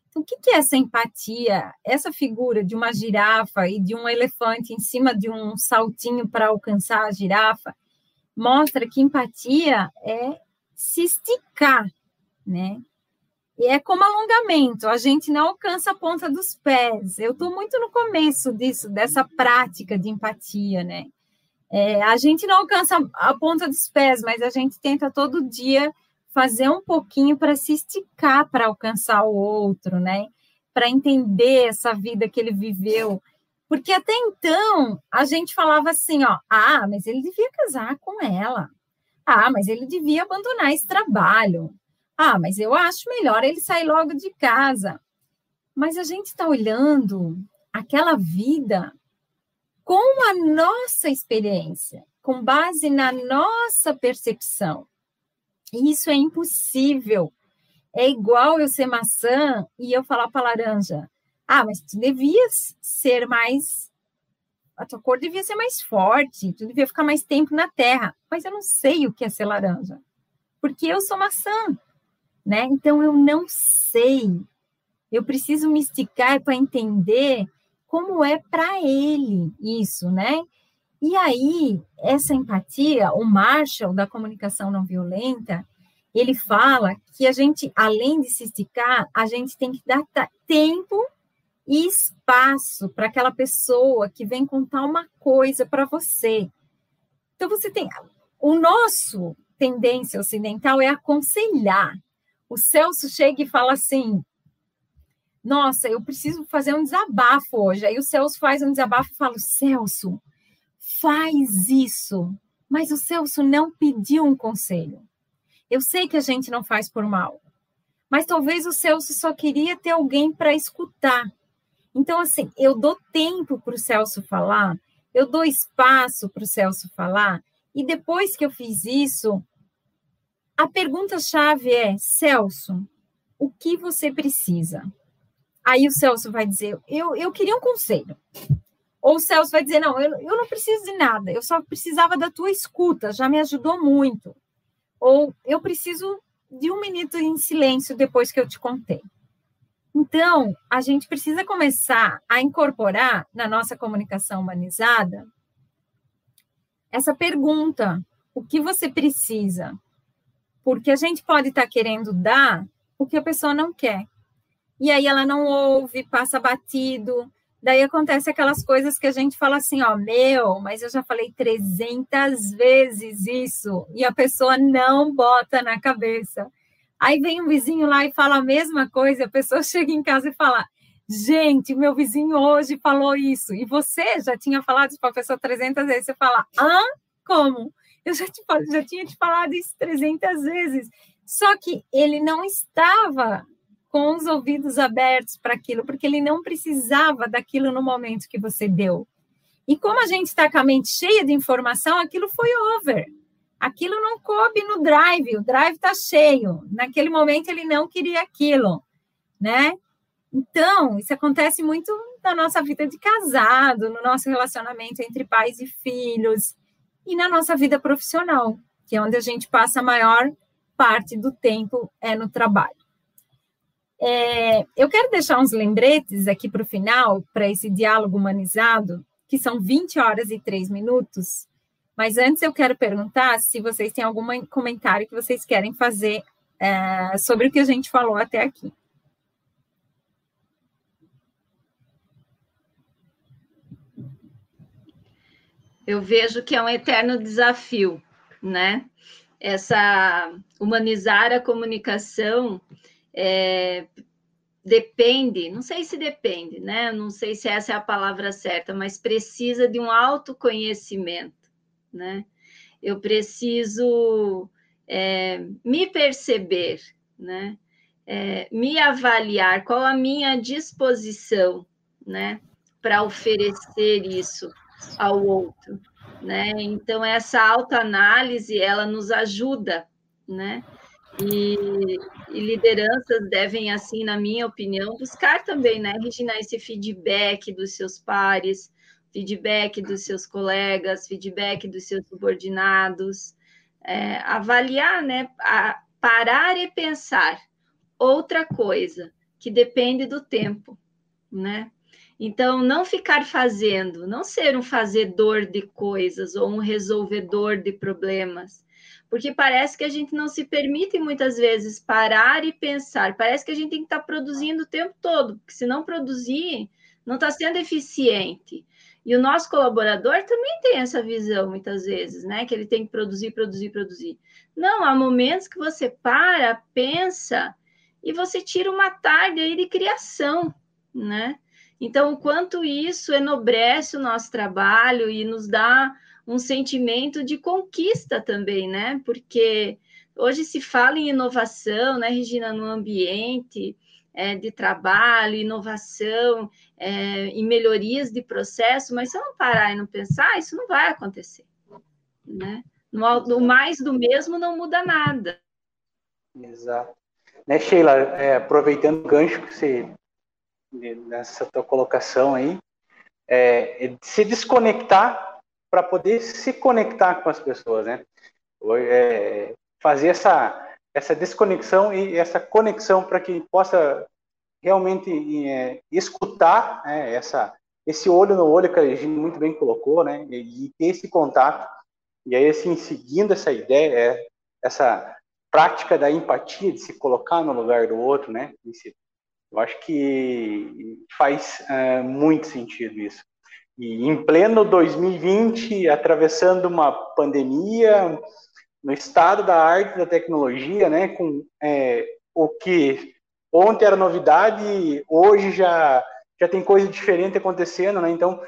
Então, o que é essa empatia? Essa figura de uma girafa e de um elefante em cima de um saltinho para alcançar a girafa mostra que empatia é se esticar, né? E é como alongamento, a gente não alcança a ponta dos pés. Eu estou muito no começo disso, dessa prática de empatia, né? É, a gente não alcança a ponta dos pés, mas a gente tenta todo dia fazer um pouquinho para se esticar para alcançar o outro, né? Para entender essa vida que ele viveu. Porque até então a gente falava assim, ó, ah, mas ele devia casar com ela. Ah, mas ele devia abandonar esse trabalho. Ah, mas eu acho melhor ele sair logo de casa. Mas a gente está olhando aquela vida com a nossa experiência, com base na nossa percepção. Isso é impossível. É igual eu ser maçã e eu falar para laranja: ah, mas tu devias ser mais. A tua cor devia ser mais forte, tu devia ficar mais tempo na terra. Mas eu não sei o que é ser laranja, porque eu sou maçã, né? Então eu não sei. Eu preciso me esticar para entender como é para ele isso, né? E aí, essa empatia, o Marshall da comunicação não violenta, ele fala que a gente, além de se esticar, a gente tem que dar tempo e espaço para aquela pessoa que vem contar uma coisa para você. Então, você tem. O nosso tendência ocidental é aconselhar. O Celso chega e fala assim: Nossa, eu preciso fazer um desabafo hoje. Aí o Celso faz um desabafo e fala: Celso, faz isso. Mas o Celso não pediu um conselho. Eu sei que a gente não faz por mal, mas talvez o Celso só queria ter alguém para escutar. Então, assim, eu dou tempo para o Celso falar, eu dou espaço para o Celso falar, e depois que eu fiz isso, a pergunta-chave é: Celso, o que você precisa? Aí o Celso vai dizer: eu, eu queria um conselho. Ou o Celso vai dizer: não, eu, eu não preciso de nada, eu só precisava da tua escuta, já me ajudou muito ou eu preciso de um minuto em silêncio depois que eu te contei. Então, a gente precisa começar a incorporar na nossa comunicação humanizada essa pergunta: o que você precisa? Porque a gente pode estar querendo dar o que a pessoa não quer. E aí ela não ouve, passa batido, Daí acontece aquelas coisas que a gente fala assim, ó, meu, mas eu já falei 300 vezes isso e a pessoa não bota na cabeça. Aí vem um vizinho lá e fala a mesma coisa, a pessoa chega em casa e fala: "Gente, meu vizinho hoje falou isso". E você já tinha falado para a pessoa 300 vezes, você fala: "Hã? Como? Eu já, te, já tinha te falado isso 300 vezes". Só que ele não estava com os ouvidos abertos para aquilo, porque ele não precisava daquilo no momento que você deu. E como a gente está com a mente cheia de informação, aquilo foi over. Aquilo não coube no drive, o drive está cheio. Naquele momento ele não queria aquilo, né? Então, isso acontece muito na nossa vida de casado, no nosso relacionamento entre pais e filhos, e na nossa vida profissional, que é onde a gente passa a maior parte do tempo é no trabalho. É, eu quero deixar uns lembretes aqui para o final, para esse diálogo humanizado, que são 20 horas e 3 minutos. Mas antes eu quero perguntar se vocês têm algum comentário que vocês querem fazer é, sobre o que a gente falou até aqui. Eu vejo que é um eterno desafio, né? Essa humanizar a comunicação é, depende, não sei se depende, né? Não sei se essa é a palavra certa, mas precisa de um autoconhecimento, né? Eu preciso é, me perceber, né? É, me avaliar, qual a minha disposição, né? Para oferecer isso ao outro, né? Então, essa autoanálise, ela nos ajuda, né? E, e, lideranças devem, assim, na minha opinião, buscar também, né, Regina, esse feedback dos seus pares, feedback dos seus colegas, feedback dos seus subordinados, é, avaliar, né, a, parar e pensar. Outra coisa que depende do tempo, né? Então, não ficar fazendo, não ser um fazedor de coisas ou um resolvedor de problemas, porque parece que a gente não se permite muitas vezes parar e pensar. Parece que a gente tem que estar produzindo o tempo todo, porque se não produzir, não está sendo eficiente. E o nosso colaborador também tem essa visão, muitas vezes, né? Que ele tem que produzir, produzir, produzir. Não, há momentos que você para, pensa e você tira uma tarde aí de criação, né? Então, o quanto isso enobrece o nosso trabalho e nos dá um sentimento de conquista também, né? Porque hoje se fala em inovação, né, Regina, no ambiente é, de trabalho, inovação, é, melhorias de processo, mas se eu não parar e não pensar, isso não vai acontecer, né? No, mais do mesmo não muda nada. Exato. Né, Sheila, é, aproveitando o gancho que você, nessa tua colocação aí, é, é se desconectar para poder se conectar com as pessoas, né? É, fazer essa, essa desconexão e essa conexão para que possa realmente é, escutar é, essa, esse olho no olho que a gente muito bem colocou, né? E, e ter esse contato. E aí, assim, seguindo essa ideia, é, essa prática da empatia, de se colocar no lugar do outro, né? Eu acho que faz é, muito sentido isso. E em pleno 2020, atravessando uma pandemia, no estado da arte da tecnologia, né, com é, o que ontem era novidade, hoje já já tem coisa diferente acontecendo, né? Então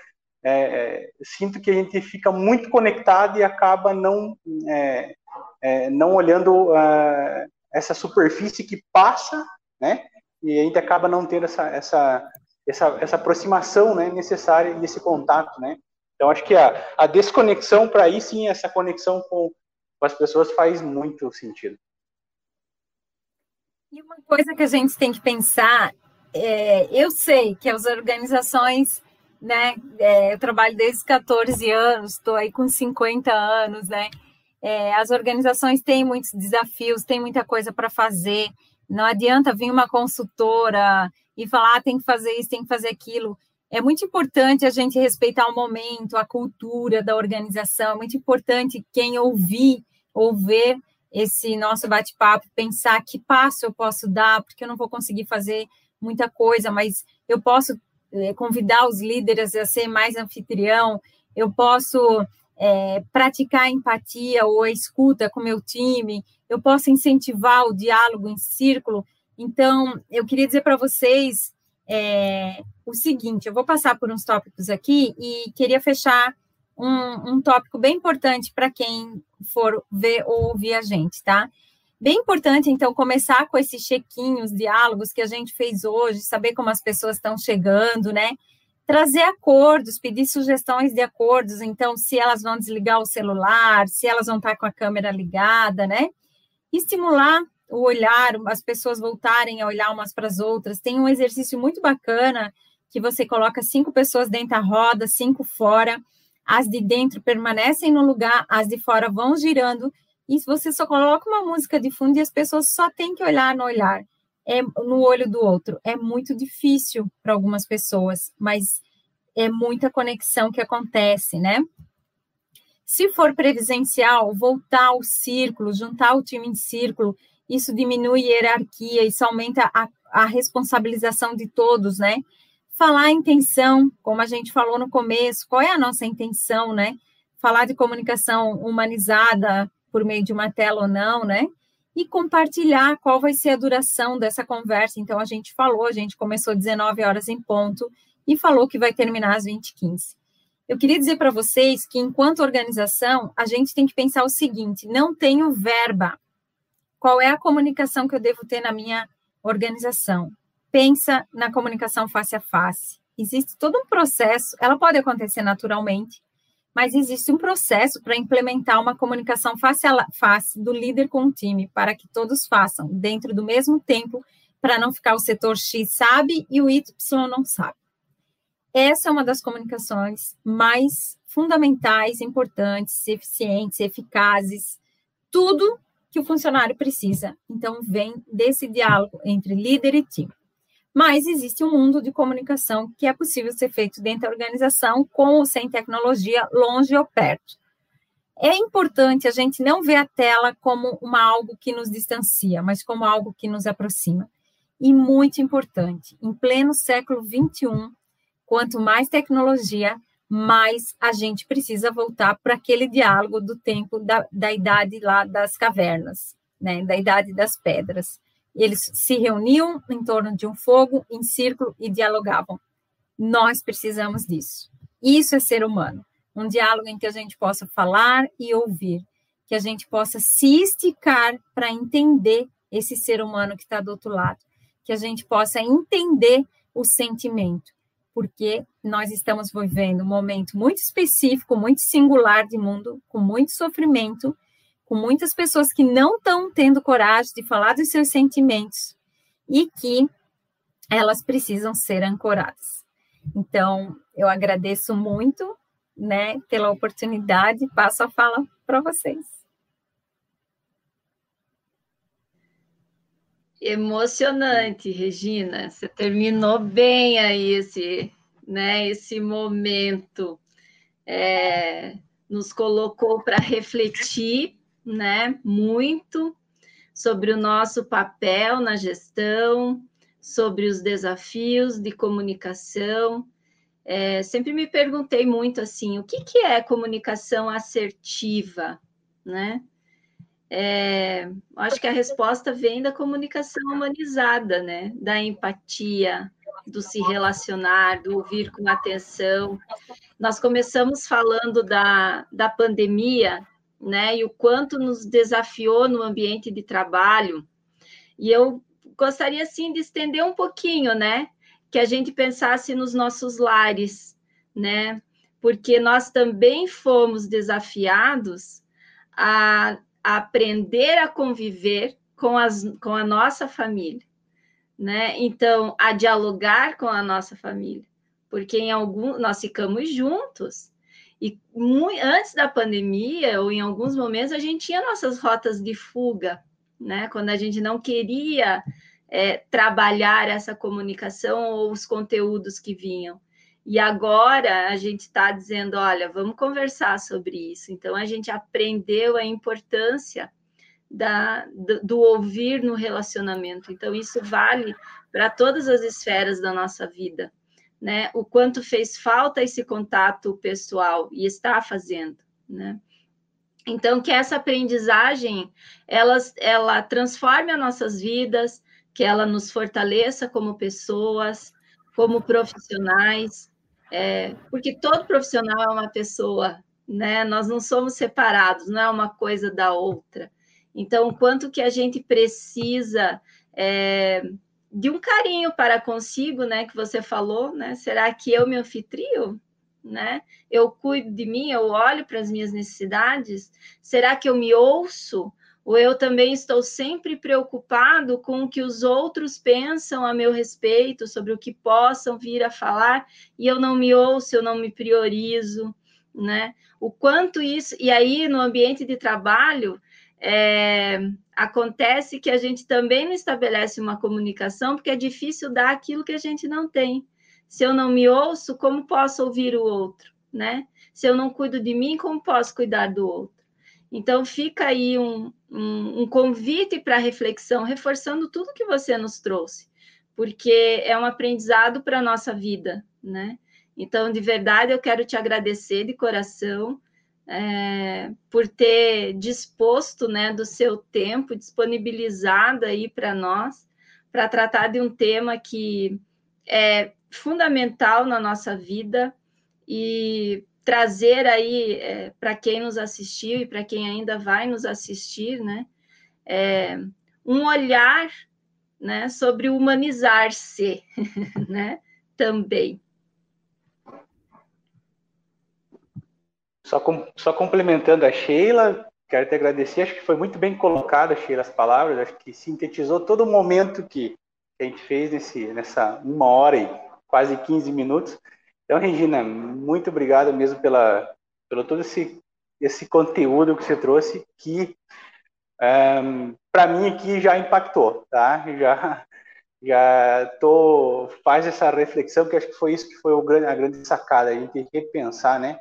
é, é, sinto que a gente fica muito conectado e acaba não é, é, não olhando uh, essa superfície que passa, né? E a gente acaba não tendo essa essa essa, essa aproximação, né, necessária esse contato, né? Então acho que a, a desconexão para aí sim essa conexão com com as pessoas faz muito sentido. E uma coisa que a gente tem que pensar, é, eu sei que as organizações, né, é, eu trabalho desde 14 anos, estou aí com 50 anos, né, é, as organizações têm muitos desafios, têm muita coisa para fazer, não adianta vir uma consultora e falar, ah, tem que fazer isso, tem que fazer aquilo, é muito importante a gente respeitar o momento, a cultura da organização, é muito importante quem ouvir ou ver esse nosso bate-papo, pensar que passo eu posso dar, porque eu não vou conseguir fazer muita coisa, mas eu posso é, convidar os líderes a ser mais anfitrião, eu posso é, praticar empatia ou a escuta com meu time, eu posso incentivar o diálogo em círculo. Então, eu queria dizer para vocês é, o seguinte: eu vou passar por uns tópicos aqui e queria fechar um, um tópico bem importante para quem for ver ou ouvir a gente, tá? Bem importante, então, começar com esses chequinhos, diálogos que a gente fez hoje, saber como as pessoas estão chegando, né? Trazer acordos, pedir sugestões de acordos, então, se elas vão desligar o celular, se elas vão estar com a câmera ligada, né? Estimular o olhar, as pessoas voltarem a olhar umas para as outras. Tem um exercício muito bacana que você coloca cinco pessoas dentro da roda, cinco fora as de dentro permanecem no lugar, as de fora vão girando, e você só coloca uma música de fundo e as pessoas só têm que olhar no olhar, é no olho do outro. É muito difícil para algumas pessoas, mas é muita conexão que acontece, né? Se for presencial, voltar ao círculo, juntar o time em círculo, isso diminui hierarquia, isso aumenta a, a responsabilização de todos, né? falar a intenção, como a gente falou no começo, qual é a nossa intenção, né? Falar de comunicação humanizada por meio de uma tela ou não, né? E compartilhar qual vai ser a duração dessa conversa. Então, a gente falou, a gente começou 19 horas em ponto e falou que vai terminar às 20h15. Eu queria dizer para vocês que, enquanto organização, a gente tem que pensar o seguinte: não tenho verba. Qual é a comunicação que eu devo ter na minha organização? pensa na comunicação face a face. Existe todo um processo, ela pode acontecer naturalmente, mas existe um processo para implementar uma comunicação face a face do líder com o time, para que todos façam dentro do mesmo tempo, para não ficar o setor X sabe e o Y não sabe. Essa é uma das comunicações mais fundamentais, importantes, eficientes, eficazes, tudo que o funcionário precisa. Então, vem desse diálogo entre líder e time. Mas existe um mundo de comunicação que é possível ser feito dentro da organização, com ou sem tecnologia, longe ou perto. É importante a gente não ver a tela como uma algo que nos distancia, mas como algo que nos aproxima. E muito importante, em pleno século XXI, quanto mais tecnologia, mais a gente precisa voltar para aquele diálogo do tempo da, da idade lá das cavernas, né, da idade das pedras eles se reuniam em torno de um fogo, em círculo, e dialogavam. Nós precisamos disso. Isso é ser humano. um diálogo em que a gente possa falar e ouvir, que a gente possa se esticar para entender esse ser humano que está do outro lado, que a gente possa entender o sentimento, porque nós estamos vivendo um momento muito específico, muito singular de mundo, com muito sofrimento, com muitas pessoas que não estão tendo coragem de falar dos seus sentimentos e que elas precisam ser ancoradas. Então, eu agradeço muito, né, pela oportunidade, passo a fala para vocês. Emocionante, Regina. Você terminou bem aí esse, né, esse momento. É, nos colocou para refletir, né, muito sobre o nosso papel na gestão, sobre os desafios de comunicação. É, sempre me perguntei muito assim, o que, que é comunicação assertiva, né? É, acho que a resposta vem da comunicação humanizada, né? Da empatia, do se relacionar, do ouvir com atenção. Nós começamos falando da, da pandemia, né? E o quanto nos desafiou no ambiente de trabalho. E eu gostaria sim de estender um pouquinho, né? Que a gente pensasse nos nossos lares, né? Porque nós também fomos desafiados a, aprender a conviver com, as, com a nossa família, né? Então, a dialogar com a nossa família, porque em algum nós ficamos juntos e muito, antes da pandemia ou em alguns momentos a gente tinha nossas rotas de fuga, né? Quando a gente não queria é, trabalhar essa comunicação ou os conteúdos que vinham. E agora a gente está dizendo: olha, vamos conversar sobre isso. Então a gente aprendeu a importância da, do, do ouvir no relacionamento. Então isso vale para todas as esferas da nossa vida. Né? O quanto fez falta esse contato pessoal e está fazendo, né? Então, que essa aprendizagem, ela, ela transforme as nossas vidas, que ela nos fortaleça como pessoas, como profissionais, é, porque todo profissional é uma pessoa, né? Nós não somos separados, não é uma coisa da outra. Então, quanto que a gente precisa é, de um carinho para consigo, né? Que você falou, né? Será que eu me anfitrio? Né? Eu cuido de mim, eu olho para as minhas necessidades. Será que eu me ouço? Ou eu também estou sempre preocupado com o que os outros pensam a meu respeito, sobre o que possam vir a falar, e eu não me ouço, eu não me priorizo, né? O quanto isso, e aí no ambiente de trabalho, é, acontece que a gente também não estabelece uma comunicação, porque é difícil dar aquilo que a gente não tem. Se eu não me ouço, como posso ouvir o outro, né? Se eu não cuido de mim, como posso cuidar do outro? Então, fica aí um, um, um convite para reflexão, reforçando tudo que você nos trouxe, porque é um aprendizado para a nossa vida, né? Então, de verdade, eu quero te agradecer de coração é, por ter disposto né, do seu tempo, disponibilizado aí para nós, para tratar de um tema que é fundamental na nossa vida e trazer aí é, para quem nos assistiu e para quem ainda vai nos assistir, né, é, um olhar, né, sobre humanizar-se, né, também. Só, com, só complementando a Sheila, quero te agradecer, acho que foi muito bem colocada, Sheila, as palavras, acho que sintetizou todo o momento que a gente fez nesse, nessa uma hora e quase 15 minutos. Então, Regina, muito obrigado mesmo pela, pelo todo esse, esse conteúdo que você trouxe, que um, ehm, para mim aqui já impactou, tá? Já já tô faz essa reflexão que acho que foi isso que foi grande, a grande sacada, a gente repensar, né?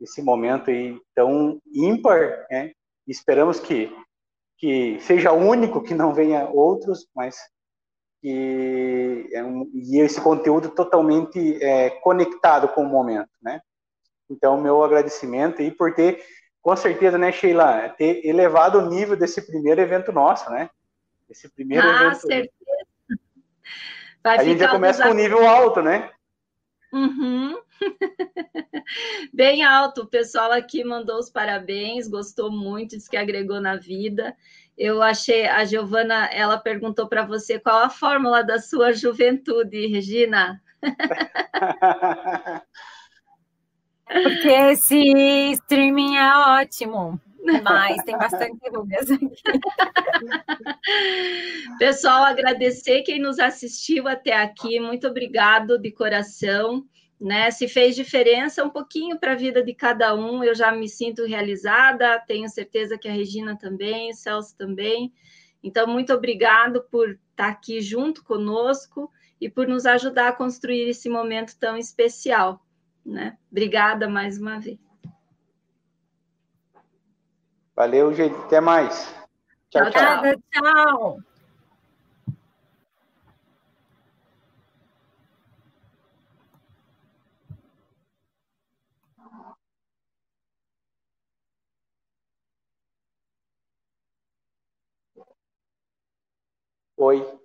Esse momento aí tão ímpar, né? Esperamos que que seja único, que não venha outros, mas e, é e esse conteúdo totalmente é, conectado com o momento, né? Então, meu agradecimento aí por ter, com certeza, né, Sheila, ter elevado o nível desse primeiro evento nosso, né? Esse primeiro ah, evento. certeza. Vai a gente já começa com um nível alto, né? Uhum. Bem alto, o pessoal aqui mandou os parabéns, gostou muito, disse que agregou na vida. Eu achei, a Giovana, ela perguntou para você qual a fórmula da sua juventude, Regina. Porque esse streaming é ótimo, mas tem bastante rugas aqui. Pessoal, agradecer quem nos assistiu até aqui, muito obrigado de coração. Né, se fez diferença um pouquinho para a vida de cada um, eu já me sinto realizada, tenho certeza que a Regina também, o Celso também. Então, muito obrigado por estar aqui junto conosco e por nos ajudar a construir esse momento tão especial. Né? Obrigada mais uma vez. Valeu, gente. Até mais. Tchau, tchau. tchau. tchau. Oi.